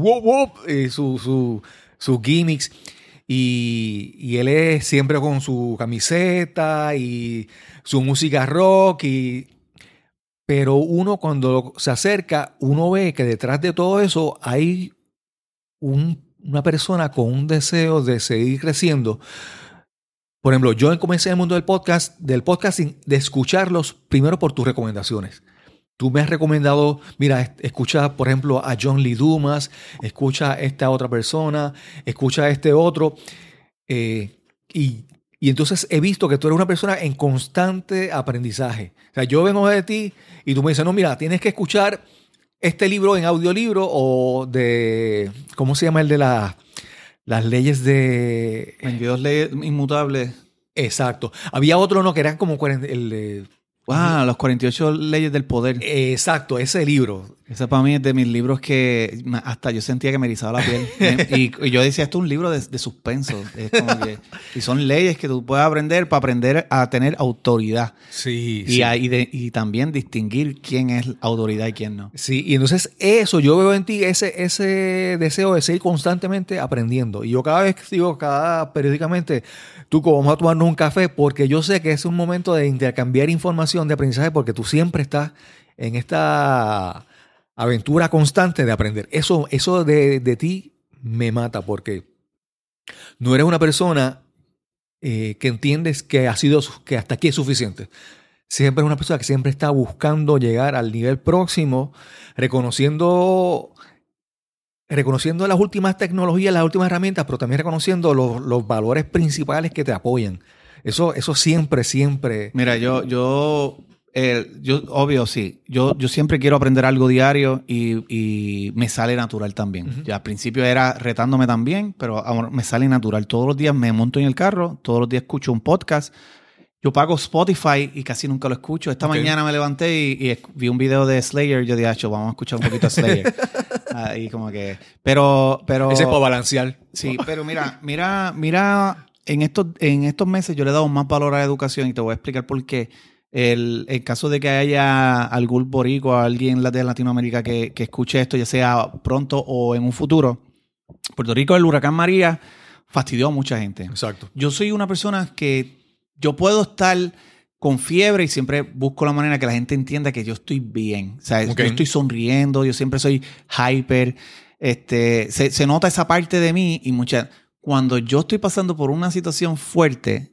S2: y su, su- sus gimmicks. Y, y él es siempre con su camiseta y su música rock y pero uno cuando se acerca, uno ve que detrás de todo eso hay un- una persona con un deseo de seguir creciendo. Por ejemplo, yo comencé en el mundo del podcast, del podcasting, de escucharlos primero por tus recomendaciones. Tú me has recomendado, mira, es- escucha, por ejemplo, a John Lee Dumas, escucha a esta otra persona, escucha a este otro. eh, y, y entonces he visto que tú eres una persona en constante aprendizaje. O sea, yo vengo de ti y tú me dices, no, mira, tienes que escuchar este libro en audiolibro o de, ¿cómo se llama el de la- las leyes de...
S3: 22 leyes inmutables.
S2: Exacto. Había otro, no, que eran como 40, el de...
S3: Wow, los 48 leyes del poder.
S2: Exacto, ese libro.
S3: Ese para mí es de mis libros que hasta yo sentía que me erizaba la piel. Y, y yo decía, esto es un libro de, de suspenso. Es como que- y son leyes que tú puedes aprender para aprender a tener autoridad.
S2: Sí,
S3: Y, a- y de- y también distinguir quién es autoridad y quién no.
S2: Sí, y entonces eso, yo veo en ti ese, ese deseo de seguir constantemente aprendiendo. Y yo cada vez que digo, cada periódicamente, tú como vamos a tomarnos un café, porque yo sé que es un momento de intercambiar información de aprendizaje, porque tú siempre estás en esta aventura constante de aprender. Eso, eso de, de ti me mata porque no eres una persona eh, que entiendes que ha sido que hasta aquí es suficiente. Siempre es una persona que siempre está buscando llegar al nivel próximo, reconociendo reconociendo las últimas tecnologías, las últimas herramientas, pero también reconociendo los, los valores principales que te apoyan. Eso, eso siempre, siempre.
S3: Mira, yo, yo, eh, yo, obvio, sí. Yo, yo siempre quiero aprender algo diario y, y me sale natural también. Ya al principio era retándome también, pero ahora me sale natural. Todos los días me monto en el carro, todos los días escucho un podcast. Yo pago Spotify y casi nunca lo escucho. Esta mañana me levanté y, vi un video de Slayer. Yo dije, "Acho, vamos a escuchar un poquito de Slayer. Ah, y como que, pero, pero.
S2: Ese es para balancear.
S3: Sí, pero mira, mira, mira, en estos, en estos meses yo le he dado más valor a la educación y te voy a explicar por qué. El, el caso de que haya algún boricua, alguien de Latinoamérica que, que escuche esto, ya sea pronto o en un futuro, Puerto Rico, el huracán María fastidió a mucha gente.
S2: Exacto.
S3: Yo soy una persona que yo puedo estar con fiebre y siempre busco la manera que la gente entienda que yo estoy bien. O sea, yo estoy sonriendo, yo siempre soy hyper. Este, se, se nota esa parte de mí y mucha. Cuando yo estoy pasando por una situación fuerte.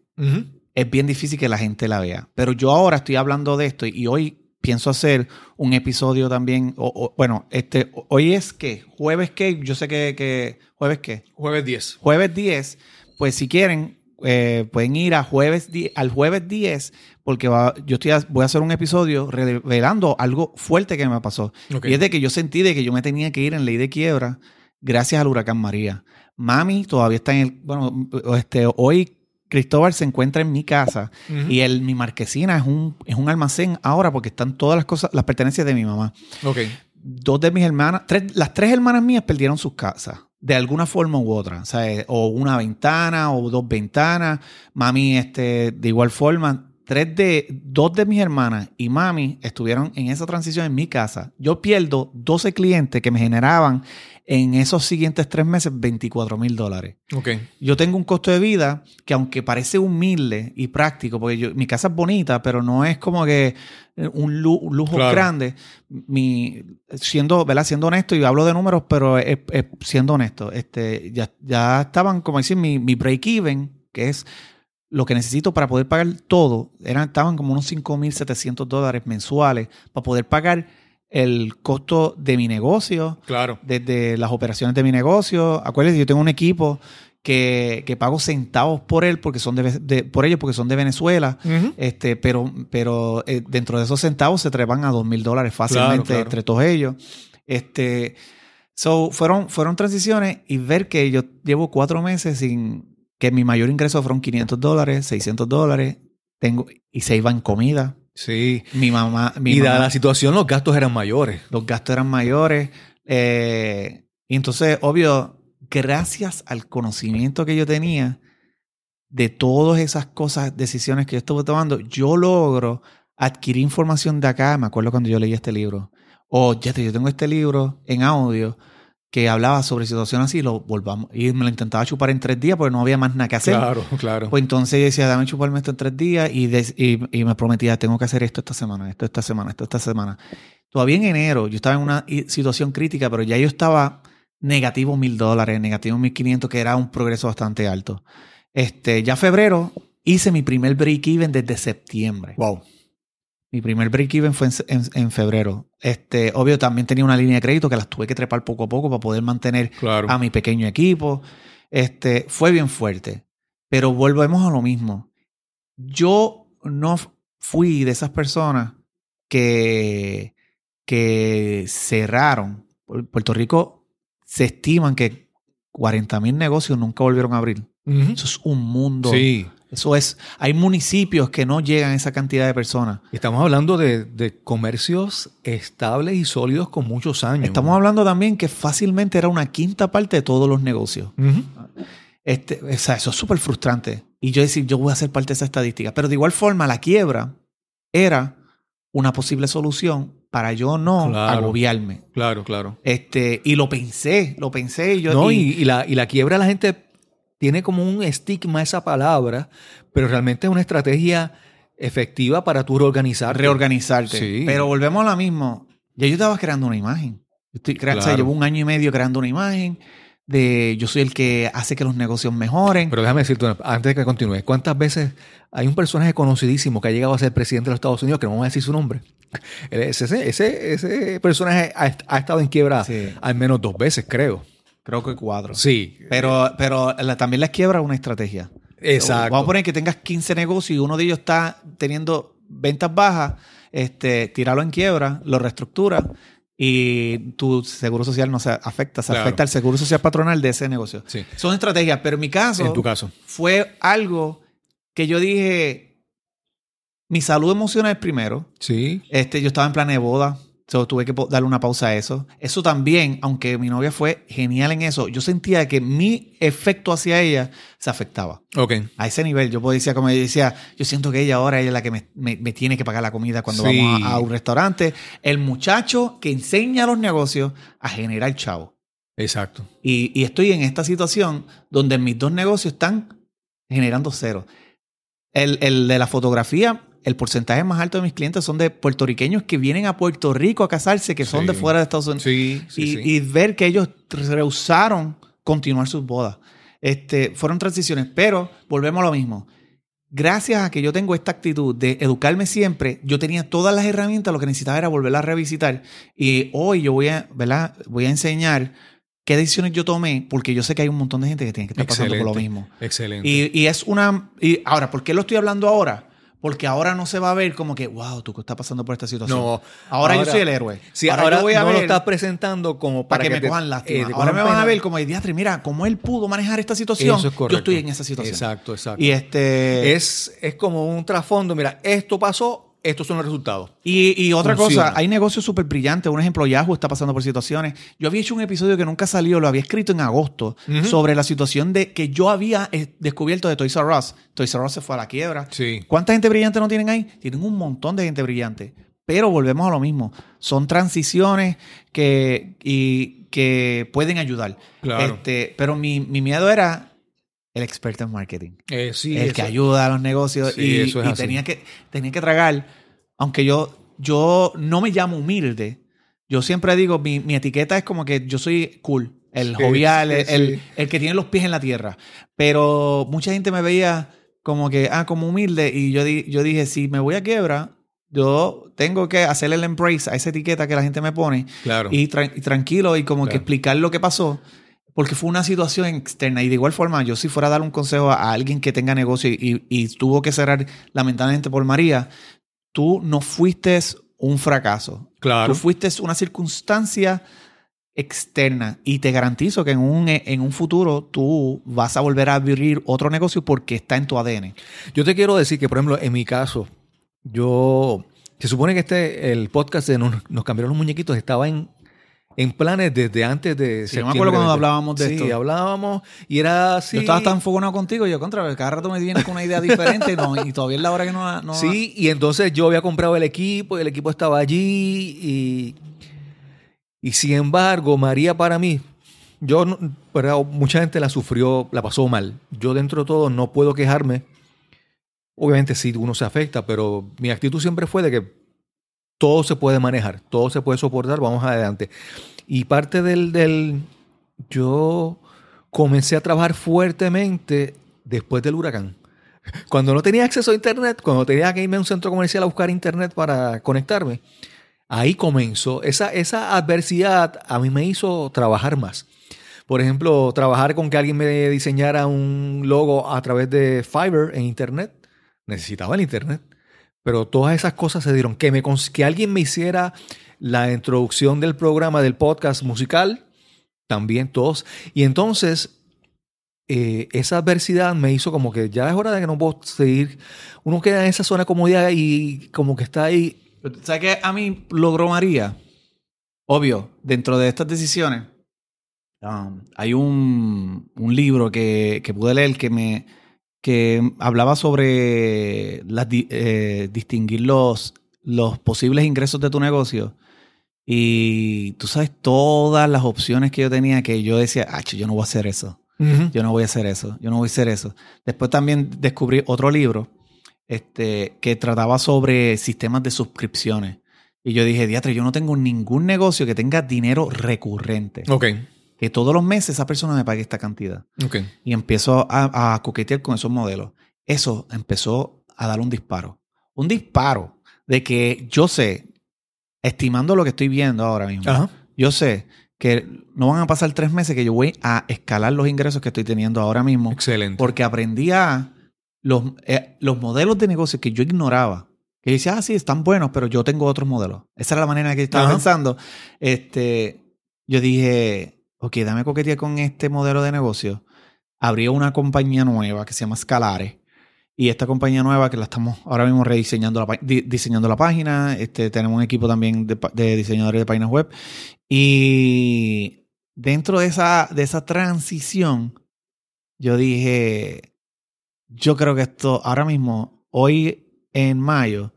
S3: Es bien difícil que la gente la vea. Pero yo ahora estoy hablando de esto y hoy pienso hacer un episodio también. o- o- bueno, este, hoy es que jueves que yo sé que, que jueves que
S2: Jueves 10.
S3: jueves 10, pues si quieren, eh, pueden ir a jueves 10 al jueves 10, porque va- yo estoy a- voy a hacer un episodio revelando algo fuerte que me pasó. Y es de que yo sentí de que yo me tenía que ir en ley de quiebra gracias al huracán María. Mami todavía está en el, bueno, este, hoy Cristóbal se encuentra en mi casa y el, mi marquesina es un, es un almacén ahora porque están todas las cosas, las pertenencias de mi mamá
S2: Ok.
S3: dos de mis hermanas, tres, las tres hermanas mías perdieron sus casas, de alguna forma u otra. O sea, eh, o una ventana o dos ventanas. Mami, este, de igual forma, tres de, dos de mis hermanas y mami estuvieron en esa transición en mi casa. Yo pierdo 12 clientes que me generaban en esos siguientes tres meses 24 mil dólares
S2: Ok.
S3: yo tengo un costo de vida que aunque parece humilde y práctico, porque yo- mi casa es bonita, pero no es como que eh, un lu- un lujo
S2: Claro.
S3: grande. Mi, siendo, ¿verdad? Siendo honesto, y hablo de números, pero es- es siendo honesto, este, ya, ya estaban, como decir, mi, mi break-even, que es lo que necesito para poder pagar todo, eran, estaban como unos 5.700 dólares mensuales para poder pagar el costo de mi negocio,
S2: Claro.
S3: desde las operaciones de mi negocio. Acuérdense, yo tengo un equipo que, que pago centavos por él porque son de, de- por ellos porque son de Venezuela. Este, pero, pero eh, dentro de esos centavos se trepan a dos mil dólares fácilmente
S2: Claro, claro.
S3: entre todos ellos. Este, so, fueron, fueron transiciones y ver que yo llevo cuatro meses sin que mi mayor ingreso fueron 500 dólares, 600 dólares. Tengo, y se iba en comida.
S2: Sí.
S3: Mi mamá, mi
S2: y dada la situación, los gastos eran mayores.
S3: los gastos eran mayores. eh, y entonces, obvio, gracias al conocimiento que yo tenía de todas esas cosas, decisiones que yo estuve tomando, yo logro adquirir información de acá. Me acuerdo cuando yo leí este libro. O ya te, yo tengo este libro en audio que hablaba sobre situaciones así, lo volvamos. Y me lo intentaba chupar en tres días porque no había más nada que hacer.
S2: Claro, claro.
S3: Pues entonces yo decía, dame chuparme esto en tres días y, des- y, y me prometía, tengo que hacer esto esta semana, esto esta semana, esto esta semana. Todavía en enero yo estaba en una situación crítica, pero ya yo estaba negativo mil dólares, negativo mil quinientos, que era un progreso bastante alto. Este, ya febrero hice mi primer break-even desde septiembre.
S2: wow.
S3: Mi primer break-even fue en, se- en- en febrero. Este, obvio, también tenía una línea de crédito que las tuve que trepar poco a poco para poder mantener
S2: Claro.
S3: a mi pequeño equipo. Este, fue bien fuerte. Pero volvemos a lo mismo. Yo no fui de esas personas que, que cerraron. Pu- Puerto Rico se estiman que 40 mil negocios nunca volvieron a abrir. Eso es un mundo.
S2: Sí.
S3: Eso es. Hay municipios que no llegan a esa cantidad de personas.
S2: Estamos hablando de, de comercios estables y sólidos con muchos años.
S3: Estamos hablando también que fácilmente era una quinta parte de todos los negocios. Este, o sea, eso es súper frustrante. Y yo decir, yo voy a ser parte de esa estadística. Pero de igual forma, la quiebra era una posible solución para yo no
S2: Claro.
S3: agobiarme.
S2: Claro, claro.
S3: Este, y lo pensé, lo pensé y yo.
S2: No,
S3: y,
S2: y la, y la quiebra la gente tiene como un estigma esa palabra, pero realmente es una estrategia efectiva para tú reorganizar.
S3: reorganizarte.
S2: Sí.
S3: Pero volvemos a lo mismo. Ya yo estaba creando una imagen. Yo estoy crea- o sea,
S2: Claro.
S3: llevo un año y medio creando una imagen de yo soy el que hace que los negocios mejoren.
S2: Pero déjame decirte, una- antes de que continúe, ¿cuántas veces hay un personaje conocidísimo que ha llegado a ser presidente de los Estados Unidos que no vamos a decir su nombre? Ese, ese, ese, ese personaje ha, ha estado en quiebra
S3: Sí.
S2: al menos dos veces, creo.
S3: Creo que cuatro.
S2: Sí,
S3: Pero, pero la- también la quiebra es una estrategia.
S2: exacto.
S3: Vamos a poner que tengas 15 negocios y uno de ellos está teniendo ventas bajas, este, tíralo en quiebra, lo reestructura y tu seguro social no se afecta, se
S2: Claro.
S3: afecta al seguro social patronal de ese negocio.
S2: Sí.
S3: Son estrategias, pero en mi caso
S2: En tu caso.
S3: fue algo que yo dije, mi salud emocional es primero.
S2: Sí.
S3: Este, yo estaba en plan de boda. So, tuve que darle una pausa a eso. Eso también, aunque mi novia fue genial en eso, yo sentía que mi efecto hacia ella se afectaba.
S2: Ok.
S3: A ese nivel, yo decía, como yo decía, yo siento que ella ahora ella es la que me, me- me tiene que pagar la comida cuando
S2: Sí.
S3: vamos a, a un restaurante. El muchacho que enseña a los negocios a generar chavo.
S2: Exacto.
S3: Y, y estoy en esta situación donde mis dos negocios están generando cero. El, el de la fotografía, el porcentaje más alto de mis clientes son de puertorriqueños que vienen a Puerto Rico a casarse, que son
S2: Sí.
S3: de fuera de Estados Unidos.
S2: Sí, sí,
S3: y,
S2: sí.
S3: y ver que ellos rehusaron continuar sus bodas. Este, fueron transiciones, pero volvemos a lo mismo. Gracias a que yo tengo esta actitud de educarme siempre, yo tenía todas las herramientas, lo que necesitaba era volverla a revisitar. Y hoy yo voy a, ¿verdad? Voy a enseñar qué decisiones yo tomé, porque yo sé que hay un montón de gente que tiene que estar pasando por lo mismo.
S2: Excelente.
S3: Y, y es una. Y ahora, ¿por qué lo estoy hablando ahora? Porque ahora no se va a ver como que, wow, tú estás pasando por esta situación.
S2: No,
S3: ahora, yo
S2: ahora-
S3: soy el héroe.
S2: Sí, ahora,
S3: yo voy a
S2: no
S3: ver
S2: lo estás presentando como
S3: para,
S2: para,
S3: que, me
S2: te-
S3: cojan lástima.
S2: eh, te
S3: ahora
S2: cojan
S3: me van a ver como, diatre, mira, cómo él pudo manejar esta situación.
S2: Eso es
S3: yo
S2: correcto.
S3: estoy en esa situación.
S2: Exacto, exacto.
S3: Y este.
S2: es, es como un trasfondo. Mira, esto pasó, estos son los resultados.
S3: Y, y otra
S2: Funciona.
S3: cosa, hay negocios súper brillantes. Un ejemplo, Yahoo está pasando por situaciones. Yo había hecho un episodio que nunca salió, lo había escrito en agosto, sobre la situación de que yo había eh, descubierto de Toys R Us. Toys R Us se fue a la quiebra.
S2: Sí.
S3: ¿Cuánta gente brillante no tienen ahí? Tienen un montón de gente brillante. Pero volvemos a lo mismo. Son transiciones que, y, que pueden ayudar.
S2: Claro.
S3: Este, pero mi, mi miedo era el experto en marketing.
S2: Eh, sí,
S3: el
S2: eso-
S3: que ayuda a los negocios
S2: Sí,
S3: y,
S2: eso es
S3: y
S2: así.
S3: tenía que tenía que tragar. Aunque yo yo no me llamo humilde yo siempre digo mi, mi etiqueta es como que yo soy cool el
S2: Sí,
S3: jovial el, el- que tiene los pies en la tierra. Pero mucha gente me veía como que ah como humilde y yo di- yo dije si me voy a quiebra yo tengo que hacerle el embrace a esa etiqueta que la gente me pone
S2: Claro.
S3: y, tran- y tranquilo y como que explicar lo que pasó porque fue una situación externa y de igual forma yo si fuera a dar un consejo a, alguien que tenga negocio y, y tuvo que cerrar lamentablemente por María tú no fuiste un fracaso
S2: claro.
S3: tú fuiste una circunstancia externa y te garantizo que en un, en un futuro tú vas a volver a abrir otro negocio porque está en tu ADN
S2: Yo te quiero decir que, por ejemplo, en mi caso, yo. Se supone que este, el podcast de Nos, Nos cambiaron los muñequitos estaba en, en planes desde antes de.
S3: Sí, yo me acuerdo cuando
S2: 20.
S3: hablábamos de
S2: sí,
S3: esto.
S2: hablábamos y era así.
S3: yo estaba tan fogonado contigo yo contra cada rato me vienes con una idea diferente no, y todavía es la hora que no, no
S2: Sí, y entonces yo había comprado el equipo y el equipo estaba allí y, y sin embargo, María para mí, yo, pero mucha gente la sufrió, la pasó mal. Yo dentro de todo no puedo quejarme. Obviamente sí, uno se afecta, pero mi actitud siempre fue de que todo se puede manejar, todo se puede soportar, vamos adelante. Y parte del, del yo comencé a trabajar fuertemente después del huracán. Cuando no tenía acceso a internet, cuando tenía que irme a un centro comercial a buscar internet para conectarme, ahí comenzó. Esa, esa adversidad a mí me hizo trabajar más. Por ejemplo, trabajar con que alguien me diseñara un logo a través de Fiverr en internet. Necesitaba el internet. Pero todas esas cosas se dieron. Que, me, que alguien me hiciera la introducción del programa del podcast musical, también todos. Y entonces, eh, esa adversidad me hizo como que ya es hora de que no puedo seguir. Uno queda en esa zona comodidad y como que está ahí.
S3: ¿Sabes qué a mí logró María? Obvio, dentro de estas decisiones, um, hay un, un libro que, que pude leer que me que hablaba sobre las eh, distinguir los, los posibles ingresos de tu negocio. Y tú sabes todas las opciones que yo tenía que yo decía, ah, yo no voy a hacer eso. Yo no voy a hacer eso, yo no voy a hacer eso. Después también descubrí otro libro este, que trataba sobre sistemas de suscripciones. Y yo dije, diatre, yo no tengo ningún negocio que tenga dinero recurrente.
S2: Ok.
S3: Que todos los meses esa persona me pague esta cantidad.
S2: Ok.
S3: Y empiezo a, a coquetear con esos modelos. Eso empezó a dar un disparo. Un disparo de que yo sé, estimando lo que estoy viendo ahora mismo,
S2: Ajá.
S3: yo sé que no van a pasar tres meses que yo voy a escalar los ingresos que estoy teniendo ahora mismo
S2: Excelente.
S3: porque aprendí a los, eh, los modelos de negocio que yo ignoraba. Que yo decía, ah, sí, están buenos, pero yo tengo otros modelos. Esa era la manera en que yo estaba
S2: Ajá.
S3: pensando. Este, yo dije, ok, dame coquetear con este modelo de negocio. Abrí una compañía nueva que se llama Scalare. Y esta compañía nueva que la estamos ahora mismo rediseñando la, diseñando la página. Este, tenemos un equipo también de, de diseñadores de páginas web. Y dentro de esa, de esa transición, yo dije, yo creo que esto ahora mismo, hoy en mayo,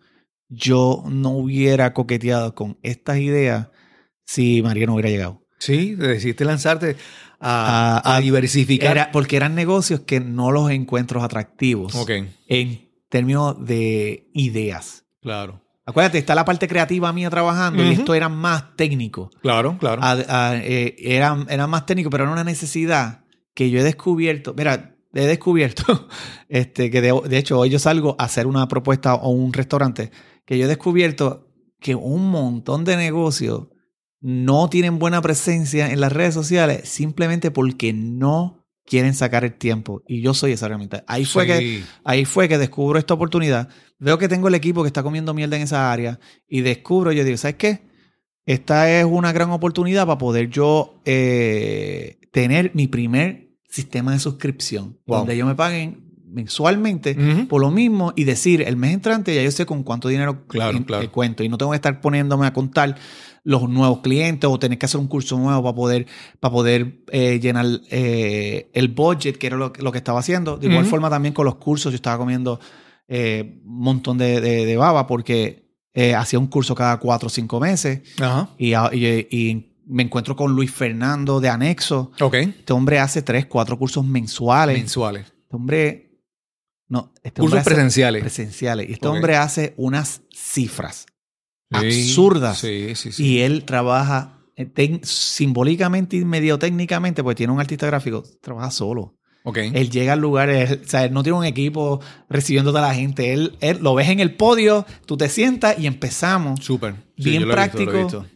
S3: yo no hubiera coqueteado con estas ideas si María no hubiera llegado.
S2: Sí, decidiste lanzarte a,
S3: A-
S2: a
S3: a-
S2: diversificar.
S3: Era, porque eran negocios que no los encuentro atractivos
S2: Ok,
S3: en términos de ideas.
S2: claro.
S3: Acuérdate, está la parte creativa mía trabajando y esto era más técnico.
S2: Claro, claro.
S3: eh, era, era más técnico, pero era una necesidad que yo he descubierto. Mira, he descubierto este, que de, de hecho hoy yo salgo a hacer una propuesta o un restaurante que yo he descubierto que un montón de negocios no tienen buena presencia en las redes sociales simplemente porque no quieren sacar el tiempo. Y yo soy esa herramienta. Ahí fue que. Ahí fue que descubro esta oportunidad. Veo que tengo el equipo que está comiendo mierda en esa área y descubro, yo digo, ¿sabes qué? Esta es una gran oportunidad para poder yo eh, tener mi primer sistema de suscripción,
S2: Wow.
S3: donde ellos me paguen mensualmente por lo mismo y decir, el mes entrante ya yo sé con cuánto dinero
S2: Claro,
S3: in-
S2: claro.
S3: eh, cuento y no tengo que estar poniéndome a contar los nuevos clientes o tener que hacer un curso nuevo para poder, para poder eh, llenar eh, el budget, que era lo, lo que estaba haciendo. De igual forma también con los cursos, yo estaba comiendo eh, un montón de, de- de baba porque hacía un curso cada cuatro o cinco meses
S2: Ajá.
S3: y, a- y- y me encuentro con Luis Fernando de Anexo.
S2: Ok.
S3: Este hombre hace tres, cuatro cursos mensuales.
S2: Mensuales.
S3: Este hombre... No, este
S2: Cursos presenciales.
S3: presenciales. Y este hombre hace unas cifras
S2: Sí,
S3: absurdas.
S2: Sí, sí, sí.
S3: Y él trabaja eh, simbólicamente y medio técnicamente, pues tiene un artista gráfico, trabaja solo.
S2: ok.
S3: Él llega al lugar, él, o sea, él no tiene un equipo recibiendo a toda la gente. Él, él lo ves en el podio, tú te sientas y empezamos.
S2: Súper.
S3: Bien
S2: yo lo he visto, lo he
S3: práctico.
S2: visto.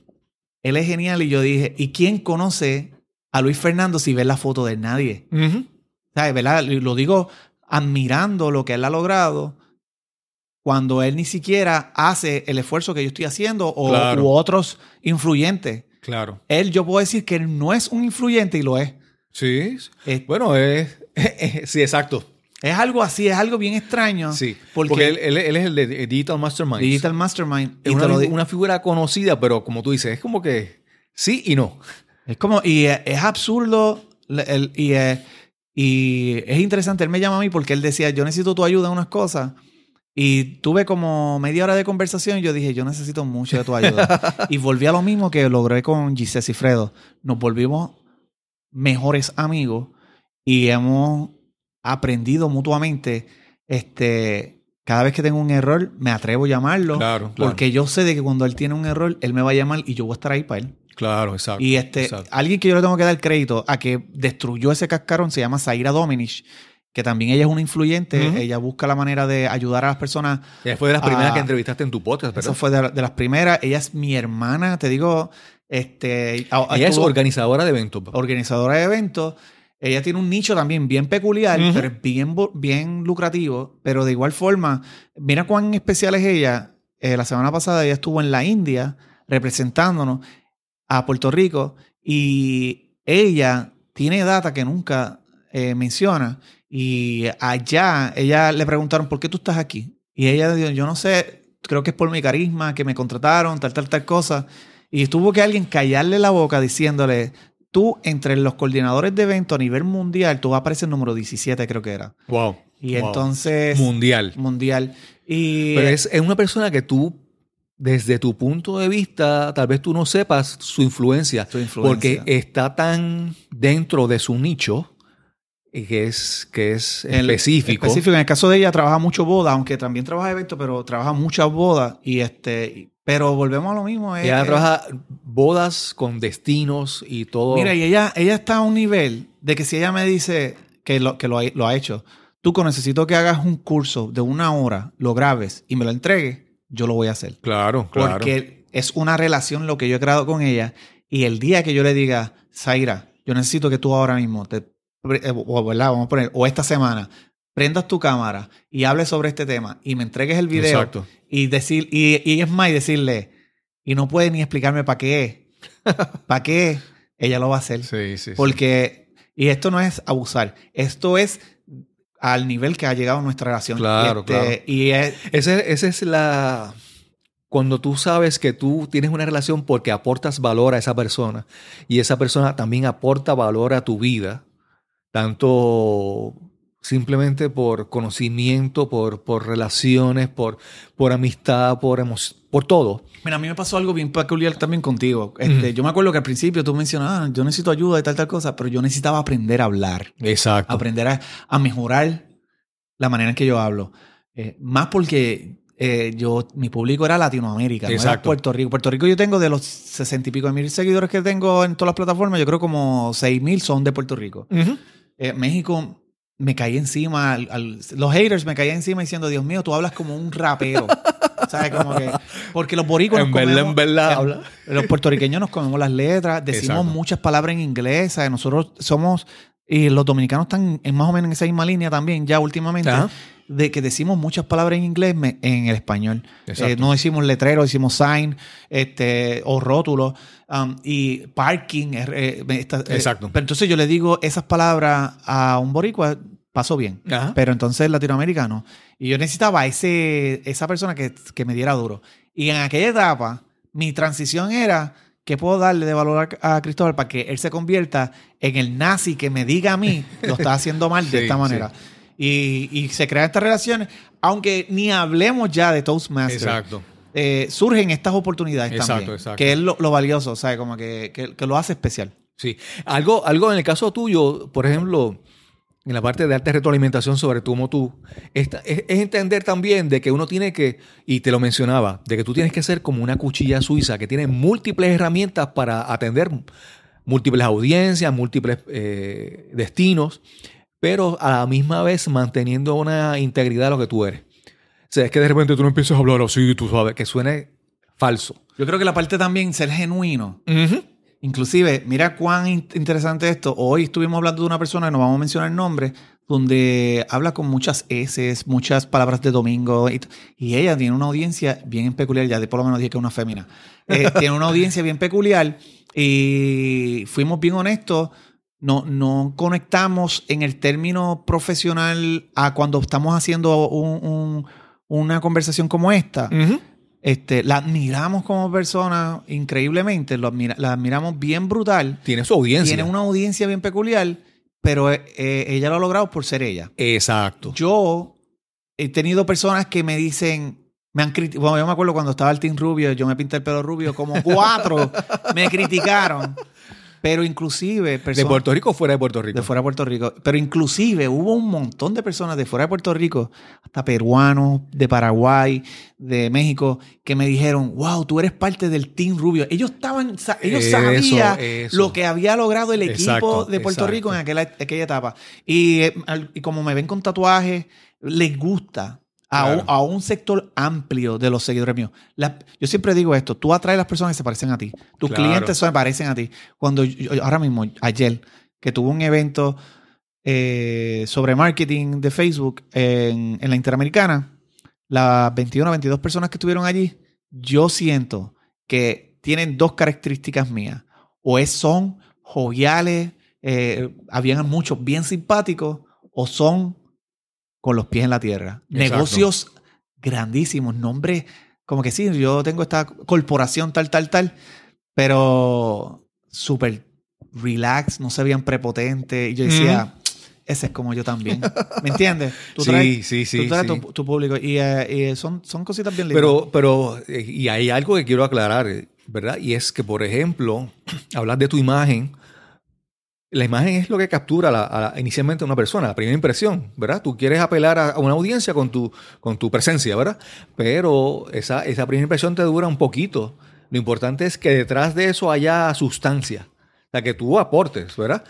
S3: Él es genial y yo dije, ¿y quién conoce a Luis Fernando si ves la foto de nadie?
S2: Ujú.
S3: ¿Sabes? ¿Verdad? Lo digo admirando lo que él ha logrado cuando él ni siquiera hace el esfuerzo que yo estoy haciendo o
S2: Claro.
S3: u otros influyentes.
S2: Claro.
S3: Él, yo puedo decir que él no es un influyente y lo es.
S2: Sí.
S3: Es,
S2: Bueno, es. sí, exacto.
S3: es algo así, es algo bien extraño.
S2: Sí.
S3: Porque,
S2: Porque, él, él- él es el de Digital Mastermind.
S3: Digital Mastermind.
S2: Es una, figura conocida, pero como tú dices, es como que sí y no.
S3: Es como, y es, es absurdo y, es, y es interesante. Él me llama a mí porque él decía, yo necesito tu ayuda en unas cosas. Y tuve como media hora de conversación y yo dije, yo necesito mucho de tu ayuda. y volví a lo mismo que logré con Giselle Cifredo. Nos volvimos mejores amigos y hemos aprendido mutuamente. Este, cada vez que tengo un error, me atrevo a llamarlo.
S2: Claro, claro.
S3: Porque yo sé de que cuando él tiene un error, él me va a llamar y yo voy a estar ahí para él.
S2: Claro, exacto.
S3: Y este,
S2: exacto.
S3: alguien que yo le tengo que dar crédito a que destruyó ese cascarón se llama Zaira Dominich, que también ella es una influyente. Ella busca la manera de ayudar a las personas.
S2: Ella fue de las primeras que entrevistaste en tu podcast, ¿verdad?
S3: fue de, de las primeras. Ella es mi hermana, te digo. Este, a-
S2: Ella es organizadora de eventos.
S3: organizadora de eventos. Ella tiene un nicho también bien peculiar, pero es bien, bien lucrativo. Pero de igual forma, mira cuán especial es ella. Eh, la semana pasada ella estuvo en la India representándonos a Puerto Rico y ella tiene data que nunca eh, menciona. Y allá, ella le preguntaron, ¿por qué tú estás aquí? Y ella dijo, yo no sé, creo que es por mi carisma, que me contrataron, tal, tal, tal cosa. Y tuvo que alguien callarle la boca diciéndole, tú entre los coordinadores de eventos a nivel mundial, tú apareces número 17, creo que era.
S2: Wow.
S3: Y
S2: Wow.
S3: entonces,
S2: Mundial.
S3: mundial. Y
S2: Pero es, es una persona que tú, desde tu punto de vista, tal vez tú no sepas su influencia.
S3: Su influencia.
S2: Porque está tan dentro de su nicho y que es, que es
S3: El-
S2: específico.
S3: Específico. En el caso de ella, trabaja mucho boda, aunque también trabaja eventos, pero trabaja muchas bodas. Y este, pero volvemos a lo mismo. es-
S2: Ella
S3: es-
S2: trabaja bodas con destinos y todo.
S3: Mira, y ella, ella está a un nivel de que si ella me dice que lo, que lo, ha, lo ha hecho, tú necesito que hagas un curso de una hora, lo grabes y me lo entregues, yo lo voy a hacer.
S2: claro, claro.
S3: Porque es una relación lo que yo he creado con ella. Y el día que yo le diga, Zaira, yo necesito que tú ahora mismo, te, eh, o, ¿verdad? Vamos a poner, o esta semana, prendas tu cámara y hables sobre este tema y me entregues el video
S2: Exacto.
S3: y decir, y, y es más, y decirle, y no puede ni explicarme para qué, para qué, ella lo va a hacer.
S2: Sí, sí. sí.
S3: Porque, y esto no es abusar, esto es al nivel que ha llegado nuestra relación.
S2: Claro,
S3: Este,
S2: claro.
S3: Y es,
S2: Esa esa es la. Cuando tú sabes que tú tienes una relación porque aportas valor a esa persona y esa persona también aporta valor a tu vida, tanto simplemente por conocimiento, por, por relaciones, por, por amistad, por, por todo.
S3: Mira, a mí me pasó algo bien peculiar también contigo. Este. Yo me acuerdo que al principio tú mencionabas, "Ah, yo necesito ayuda y tal, tal cosa, pero yo necesitaba aprender a hablar,
S2: Exacto.
S3: aprender a, a mejorar la manera en que yo hablo. Eh, más porque eh, yo, mi público era Latinoamérica, no era
S2: Exacto.
S3: Puerto Rico. Puerto Rico yo tengo de los sesenta y pico de mil seguidores que tengo en todas las plataformas, yo creo como seis mil son de Puerto Rico.
S2: Ujú.
S3: Eh, México me caí encima, al- al- los haters me caían encima diciendo, Dios mío, tú hablas como un rapero. ¿Sabes? Como que, porque los boricuas
S2: En verdad, en verdad.
S3: Los puertorriqueños nos comemos las letras, decimos
S2: Exacto.
S3: muchas palabras en inglés, ¿sabes? Nosotros somos, y los dominicanos están en más o menos en esa misma línea también, ya últimamente,
S2: Ajá.
S3: De que decimos muchas palabras en inglés en el español. Eh, no decimos letrero, decimos sign, este, o rótulo, um, y parking. eh, eh, esta- eh,
S2: Exacto.
S3: pero entonces yo le digo esas palabras a un boricua, pasó bien.
S2: Ajá.
S3: Pero entonces el latinoamericano. Y yo necesitaba ese, esa persona que, que me diera duro. Y en aquella etapa, mi transición era, ¿qué puedo darle de valor a, Cristóbal para que él se convierta en el nazi que me diga a mí, lo está haciendo mal de
S2: Sí,
S3: esta manera? Y, y se crean estas relaciones, aunque ni hablemos ya de Toastmasters.
S2: Exacto.
S3: eh, surgen estas oportunidades
S2: Exacto,
S3: también.
S2: exacto.
S3: Que es lo, lo valioso, ¿sabes? Como que, que- que lo hace especial.
S2: Sí. Algo, algo en el caso tuyo, por ejemplo, en la parte de darte retroalimentación sobre tú, esta- es, es entender también de que uno tiene que, y te lo mencionaba, de que tú tienes que ser como una cuchilla suiza que tiene múltiples herramientas para atender múltiples audiencias, múltiples eh, destinos, pero a la misma vez manteniendo una integridad de lo que tú eres. O sea, es que de repente tú no empiezas a hablar así, tú sabes, que suene falso.
S3: Yo creo que la parte también, ser genuino. Inclusive, mira cuán in- interesante esto. Hoy estuvimos hablando de una persona, no vamos a mencionar el nombre, donde habla con muchas S, muchas palabras de domingo. Y ella tiene una audiencia bien peculiar, ya de por lo menos dije que es una fémina. Eh, tiene una audiencia bien peculiar y fuimos bien honestos. No, no conectamos en el término profesional a cuando estamos haciendo un- un- una conversación como esta. Este, la admiramos como persona increíblemente, lo admira- la admiramos bien brutal.
S2: Tiene su audiencia.
S3: Tiene una audiencia bien peculiar, pero eh, eh, ella lo ha logrado por ser ella.
S2: Exacto.
S3: Yo he tenido personas que me dicen, me han criticado, bueno, yo me acuerdo cuando estaba el Team Rubio, yo me pinté el pelo rubio, como cuatro me criticaron, pero inclusive
S2: ¿De
S3: personas
S2: Puerto Rico o fuera de Puerto Rico?
S3: de fuera de Puerto Rico. Pero inclusive hubo un montón de personas de fuera de Puerto Rico, hasta peruanos, de Paraguay, de México, que me dijeron, wow, tú eres parte del Team Rubio. Ellos estaban, ellos
S2: Eso,
S3: sabían
S2: eso.
S3: lo que había logrado el equipo
S2: Exacto,
S3: de Puerto
S2: exacto.
S3: Rico en aquella, aquella etapa. Y, eh, y como me ven con tatuajes, les gusta. A,
S2: Claro.
S3: un, a un sector amplio de los seguidores míos. La- yo siempre digo esto, tú atraes a las personas que se parecen a ti. Tus
S2: Claro.
S3: clientes se parecen a ti. Cuando yo- yo- ahora mismo, ayer, que tuve un evento eh, sobre marketing de Facebook en, en la Interamericana, las 21 o 22 personas que estuvieron allí, yo siento que tienen dos características mías. O es, son joviales, eh, habían muchos bien simpáticos, o son con los pies en la tierra.
S2: Exacto.
S3: Negocios grandísimos, nombres como que sí, yo tengo esta corporación tal, tal, tal, pero súper relax, no se veían prepotentes. Y yo decía, ese es como yo también. ¿Me entiendes? Tú
S2: Sí,
S3: traes,
S2: sí, sí,
S3: tú traes
S2: sí.
S3: Tu, tu público y, eh, y son, son cositas bien lindas.
S2: Pero, pero, eh, y hay algo que quiero aclarar, ¿verdad? Y es que, por ejemplo, hablar de tu imagen la imagen es lo que captura la- a la- inicialmente a una persona, la primera impresión, ¿verdad? Tú quieres apelar a, una audiencia con tu, con tu presencia, ¿verdad? Pero esa, esa primera impresión te dura un poquito. Lo importante es que detrás de eso haya sustancia. O sea, que tú aportes, ¿verdad?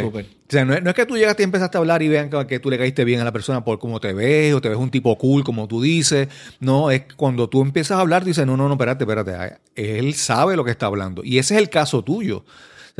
S3: Súper.
S2: o sea, no, es, no es que tú llegaste y empezaste a hablar y vean que, que tú le caíste bien a la persona por cómo te ves o te ves un tipo cool, como tú dices. No, es cuando tú empiezas a hablar, dices, no, no, no, espérate, espérate. Él sabe lo que está hablando. Y ese es el caso tuyo.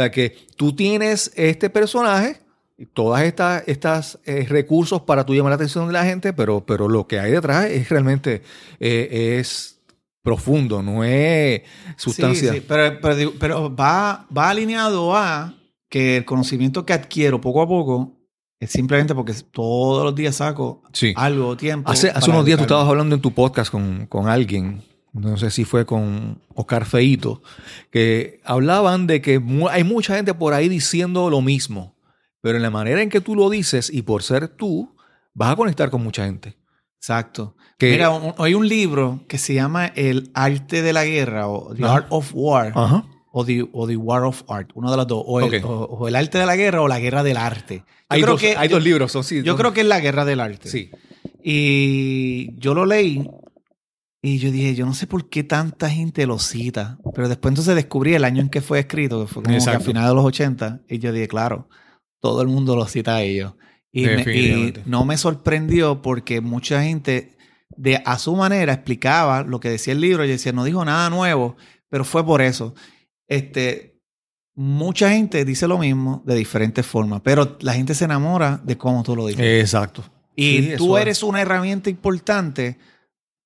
S2: Sea, que tú tienes este personaje, y todas estas, estas eh, recursos para tú llamar la atención de la gente, pero, pero lo que hay detrás es realmente eh, es profundo, no es sustancia.
S3: Sí, sí, pero, pero va, va alineado a que el conocimiento que adquiero poco a poco es simplemente porque todos los días saco
S2: Sí.
S3: algo, tiempo.
S2: Hace, hace unos días tú estabas hablando en tu podcast con, con alguien, no sé si fue con Oscar Feito, que hablaban de que hay mucha gente por ahí diciendo lo mismo, pero en la manera en que tú lo dices y por ser tú, vas a conectar con mucha gente.
S3: Exacto.
S2: Que-
S3: Mira, un- hay un libro que se llama El arte de la guerra o The. Art of War
S2: Ajá.
S3: o, the, o The War of Art, uno de los dos. O, el,
S2: Ok.
S3: o- o el arte de la guerra o la guerra del arte. Yo
S2: Hay,
S3: creo
S2: dos,
S3: que,
S2: hay
S3: yo,
S2: dos libros, son sí.
S3: yo
S2: son-
S3: creo que es la guerra del arte.
S2: Sí.
S3: Y yo lo leí y yo dije, yo no sé por qué tanta gente lo cita. Pero después entonces descubrí el año en que fue escrito, que fue como que a finales de los 80. Y yo dije, claro, todo el mundo lo cita a ellos. Y, me- y no me sorprendió porque mucha gente de a su manera explicaba lo que decía el libro. Yo decía, no dijo nada nuevo, pero fue por eso. Este, mucha gente dice lo mismo de diferentes formas, pero la gente se enamora de cómo tú lo dices.
S2: Exacto.
S3: Y
S2: Sí,
S3: tú eres una herramienta importante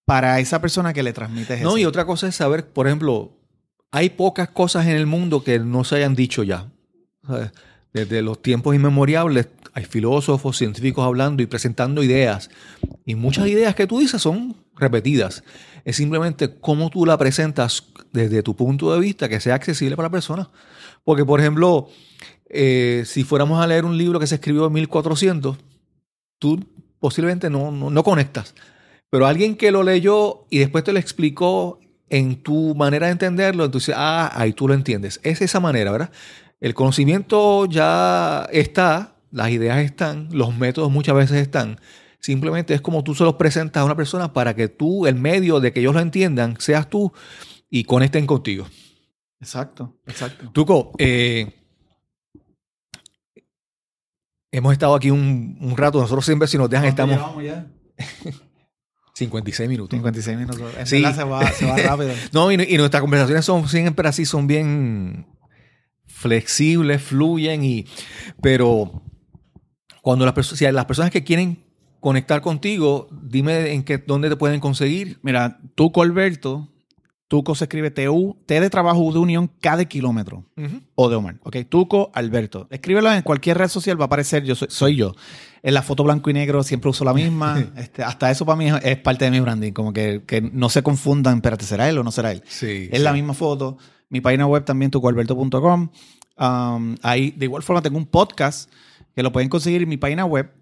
S3: para esa persona que le transmites eso.
S2: No, y otra cosa es saber, por ejemplo, hay pocas cosas en el mundo que no se hayan dicho ya. ¿Sabes? Desde los tiempos inmemoriales hay filósofos, científicos hablando y presentando ideas. Y muchas ideas que tú dices son repetidas. Es simplemente cómo tú la presentas desde tu punto de vista que sea accesible para la persona. Porque, por ejemplo, eh, si fuéramos a leer un libro que se escribió en 1400, tú posiblemente no, no, no conectas. Pero alguien que lo leyó y después te lo explicó en tu manera de entenderlo, entonces, ah, ahí tú lo entiendes. Es esa manera, ¿verdad? El conocimiento ya está, las ideas están, los métodos muchas veces están. Simplemente es como tú se los presentas a una persona para que tú, el medio de que ellos lo entiendan, seas tú y conecten contigo.
S3: Exacto, exacto.
S2: Tuco, eh, hemos estado aquí un, un rato. Nosotros siempre, si nos dejan, estamos
S3: ya?
S2: 56 minutos.
S3: 56 minutos. En
S2: Sí.
S3: verdad se va, se va rápido.
S2: No, y, y nuestras conversaciones son siempre así, son bien flexibles, fluyen, y, pero cuando las personas, si hay las personas que quieren conectar contigo, dime en qué, dónde te pueden conseguir.
S3: Mira, Tuco Alberto, Tuco se escribe TU, T de trabajo de unión cada kilómetro. O de Omar. Ok, Tuco Alberto. Escríbelo en cualquier red social, va a aparecer, yo soy, soy yo. En la foto blanco y negro siempre uso la misma. este, hasta eso para mí es, es parte de mi branding. Como que, que no se confundan, espérate, ¿será él o no será él?
S2: Sí.
S3: Es la misma foto. Mi página web también, tucoalberto.com. Um, ahí, de igual forma, tengo un podcast que lo pueden conseguir en mi página web.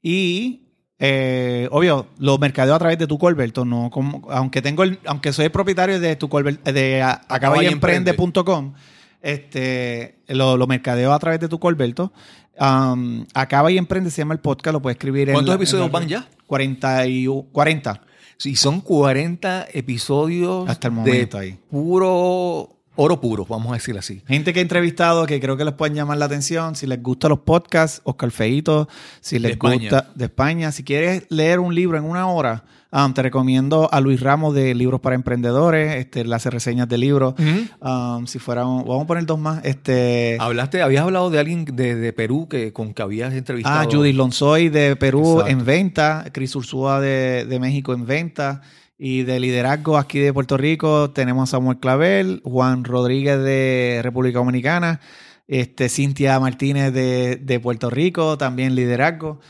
S3: Y, eh, obvio, lo mercadeo a través de Tuco Alberto. No como, aunque, tengo el, aunque soy el propietario de, Tuco Albert- de acabayemprende.com, este, lo, lo mercadeo a través de Tuco Alberto. Um, Acaba y Emprende se llama el podcast. Lo puedes escribir en
S2: ¿Cuántos
S3: la- en
S2: episodios
S3: la-
S2: van ya?
S3: 40. Y, 40.
S2: Sí, son 40 episodios
S3: Hasta el
S2: de
S3: momento ahí.
S2: puro oro puro, vamos a decir así.
S3: Gente que he entrevistado que creo que les pueden llamar la atención. Si les gustan los podcasts, Oscar Feito. Si les
S2: España.
S3: gusta de España. Si quieres leer un libro en una hora, um, te recomiendo a Luis Ramos de Libros para Emprendedores. Este, él hace reseñas de libros. Um, si fuera un- vamos a poner dos más. Este,
S2: Hablaste, habías hablado de alguien de, de Perú que con que habías entrevistado.
S3: ah, Judith Lonzoy de Perú
S2: Exacto.
S3: en venta. Cris Ursúa de, de México en venta. Y de liderazgo aquí de Puerto Rico tenemos a Samuel Clavel, Juan Rodríguez de República Dominicana, este, Cintia Martínez de, de Puerto Rico, también liderazgo.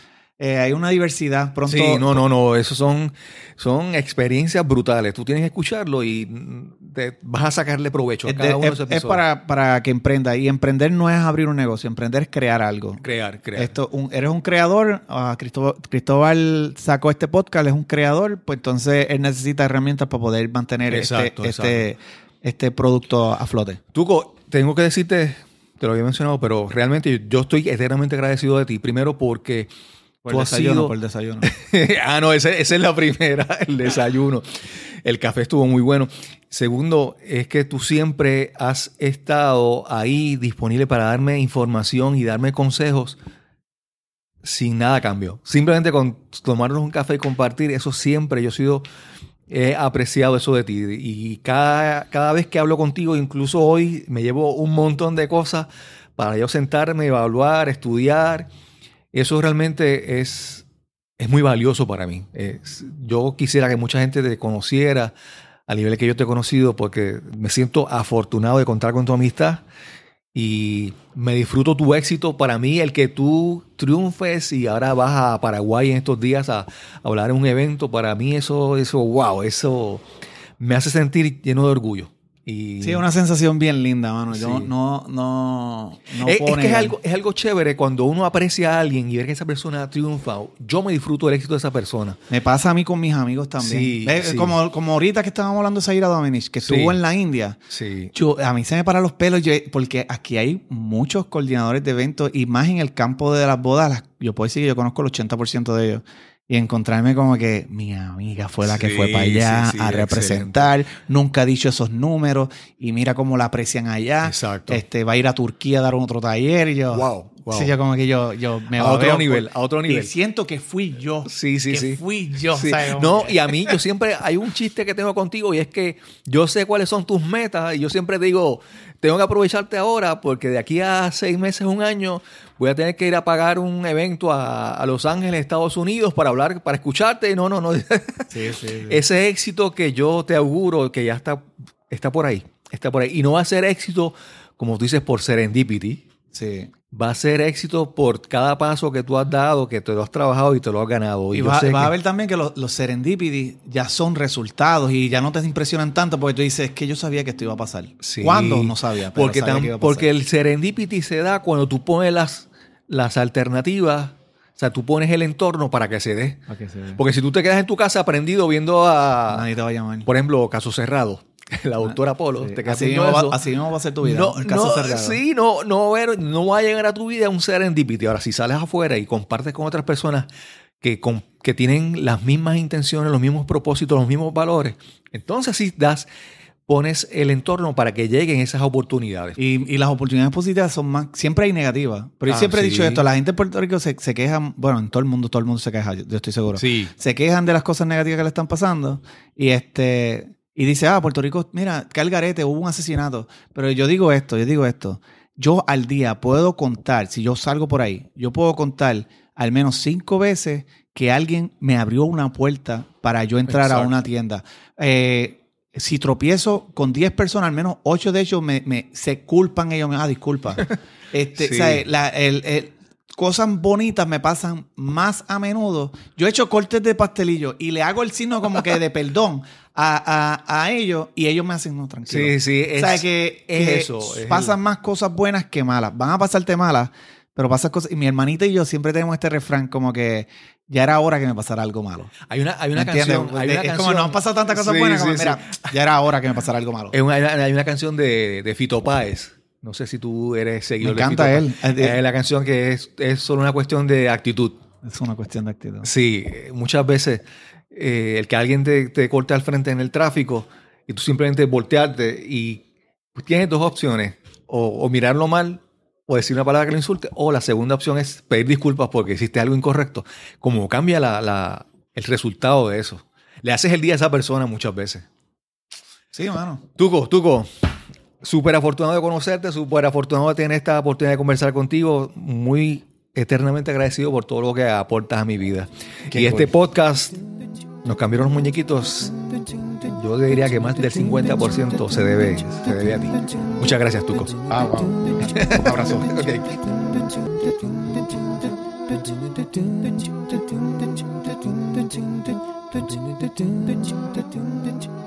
S3: Eh, hay una diversidad. Pronto,
S2: Sí, no, no, no. Eso son, son experiencias brutales. Tú tienes que escucharlo y mm, te- vas a sacarle provecho a
S3: es,
S2: cada
S3: de-
S2: uno de
S3: es-
S2: esos
S3: es
S2: episodios.
S3: para, para que emprenda. Y emprender no es abrir un negocio, emprender es crear algo.
S2: crear, crear.
S3: Esto, un- eres un creador, ah, Cristóbal, Cristóbal sacó este podcast, es un creador, pues entonces él necesita herramientas para poder mantener
S2: Exacto,
S3: este, este, este producto a flote.
S2: Tuco, tengo que decirte, te lo había mencionado, pero realmente yo estoy eternamente agradecido de ti. Primero porque
S3: Por el desayuno,
S2: sido-
S3: por el desayuno.
S2: ah, no, esa es la primera, el desayuno. El café estuvo muy bueno. Segundo, es que tú siempre has estado ahí disponible para darme información y darme consejos sin nada a cambio. Simplemente con tomarnos un café y compartir, eso siempre yo he sido, he apreciado eso de ti. Y cada, cada vez que hablo contigo, incluso hoy, me llevo un montón de cosas para yo sentarme, evaluar, estudiar. Eso realmente es, es muy valioso para mí. Yo quisiera que mucha gente te conociera a nivel que yo te he conocido porque me siento afortunado de contar con tu amistad y me disfruto tu éxito. Para mí, el que tú triunfes y ahora vas a Paraguay en estos días a, a hablar en un evento, para mí eso, eso, wow, eso me hace sentir lleno de orgullo. Y
S3: Sí, es una sensación bien linda, mano. Yo
S2: Sí.
S3: no, no, no
S2: es, que es algo, es algo chévere cuando uno aprecia a alguien y ver que esa persona triunfa. Yo me disfruto del éxito de esa persona.
S3: Me pasa a mí con mis amigos también.
S2: Sí.
S3: Como, como ahorita que estábamos hablando de Zaira Dominic, que estuvo en la India.
S2: Sí.
S3: Yo, a mí se me paran los pelos yo- porque aquí hay muchos coordinadores de eventos y más en el campo de las bodas. las- yo puedo decir que yo conozco el 80% de ellos. Y encontrarme como que mi amiga fue la que
S2: Sí,
S3: fue para allá
S2: sí, sí,
S3: a representar, nunca ha dicho esos números y mira cómo la aprecian allá.
S2: Exacto.
S3: Este, va a ir a Turquía a dar otro taller y yo...
S2: Wow, wow.
S3: Sí, yo como que yo, yo me
S2: A otro nivel,
S3: por-
S2: a otro nivel.
S3: Y siento que fui yo.
S2: Sí, sí,
S3: que
S2: sí.
S3: fui yo.
S2: Sí.
S3: ¿sabes? Como
S2: No, y a mí, yo siempre, hay un chiste que tengo contigo y es que yo sé cuáles son tus metas y yo siempre digo, tengo que aprovecharte ahora porque de aquí a seis meses, un año, voy a tener que ir a pagar un evento a, a Los Ángeles, Estados Unidos, para hablar, para escucharte. No, no, no.
S3: Sí, sí, sí.
S2: Ese éxito que yo te auguro que ya está, está por ahí, está por ahí. Y no va a ser éxito, como tú dices, por serendipity.
S3: Sí.
S2: Va a ser éxito por cada paso que tú has dado, que te lo has trabajado y te lo has ganado.
S3: Y vas
S2: que-
S3: a ver también que los, los serendipity ya son resultados y ya no te impresionan tanto porque tú dices, es que yo sabía que esto iba a pasar.
S2: Sí.
S3: ¿Cuándo? No sabía. pero
S2: porque,
S3: sabía
S2: tam-
S3: que iba a pasar.
S2: porque el serendipity se da cuando tú pones las, las alternativas, o sea, tú pones el entorno para que se dé.
S3: Para que se vea.
S2: Porque si tú te quedas en tu casa aprendido viendo a,
S3: Nadie te va a llamar.
S2: por ejemplo, Caso Cerrado, la doctora Polo,
S3: Sí.
S2: te
S3: así, mismo va, así mismo va a ser tu vida.
S2: No, no, sí, no, no, va a ver- no va a llegar a tu vida un serendipity. Ahora, si sales afuera y compartes con otras personas que, con- que tienen las mismas intenciones, los mismos propósitos, los mismos valores, entonces sí das, pones el entorno para que lleguen esas oportunidades.
S3: Y, y las oportunidades positivas son más, siempre hay negativas. Pero yo
S2: Ah,
S3: siempre he dicho esto, la gente en Puerto Rico se, se queja, bueno, en todo el mundo, todo el mundo se queja, yo, yo estoy seguro.
S2: Sí.
S3: Se quejan de las cosas negativas que le están pasando y este y dice, ah, Puerto Rico, mira, que al garete, hubo un asesinato. Pero yo digo esto, yo digo esto. Yo al día puedo contar, si yo salgo por ahí, yo puedo contar al menos cinco veces que alguien me abrió una puerta para yo entrar a una tienda. Eh, si tropiezo con 10 personas, al menos 8 de ellos me, me- se culpan ellos. Ah, disculpa. Este,
S2: Sí.
S3: o sea, la- el- el- cosas bonitas me pasan más a menudo. Yo he hecho cortes de pastelillo y le hago el signo como que de perdón a, a- a ellos y ellos me hacen no tranquilo.
S2: Sí, sí,
S3: o sea, que,
S2: es eso, es
S3: pasan
S2: el-
S3: más cosas buenas que malas. Van a pasarte malas, pero pasan cosas. Y mi hermanita y yo siempre tenemos este refrán como que ya era hora que me pasara algo malo.
S2: Hay una, hay una canción. Hay una
S3: es
S2: canción
S3: como no han pasado tantas cosas
S2: Sí,
S3: buenas como,
S2: sí, sí.
S3: mira, ya era hora que me pasara algo malo.
S2: Una- hay, una, hay una canción de, de Fito Páez. No sé si tú eres seguidor
S3: Me
S2: de
S3: encanta
S2: Fito
S3: él.
S2: Páez.
S3: Es de-
S2: Es la canción que es, es solo una cuestión de actitud.
S3: Es una cuestión de actitud.
S2: Sí, eh, muchas veces eh, el que alguien te, te corte al frente en el tráfico y tú simplemente voltearte y pues, tienes dos opciones, o, o mirarlo mal o decir una palabra que lo insulte, o la segunda opción es pedir disculpas porque hiciste algo incorrecto. Como cambia la, la- el resultado de eso. Le haces el día a esa persona muchas veces.
S3: Sí, mano.
S2: Tuco, Tuco, súper afortunado de conocerte, súper afortunado de tener esta oportunidad de conversar contigo. Muy eternamente agradecido por todo lo que aportas a mi vida.
S3: Qué
S2: y este podcast, nos cambiaron los muñequitos. Yo diría que más del 50% se debe, se debe a ti. Muchas gracias, Tuco.
S3: Ah, wow. Un abrazo.
S1: Thank you.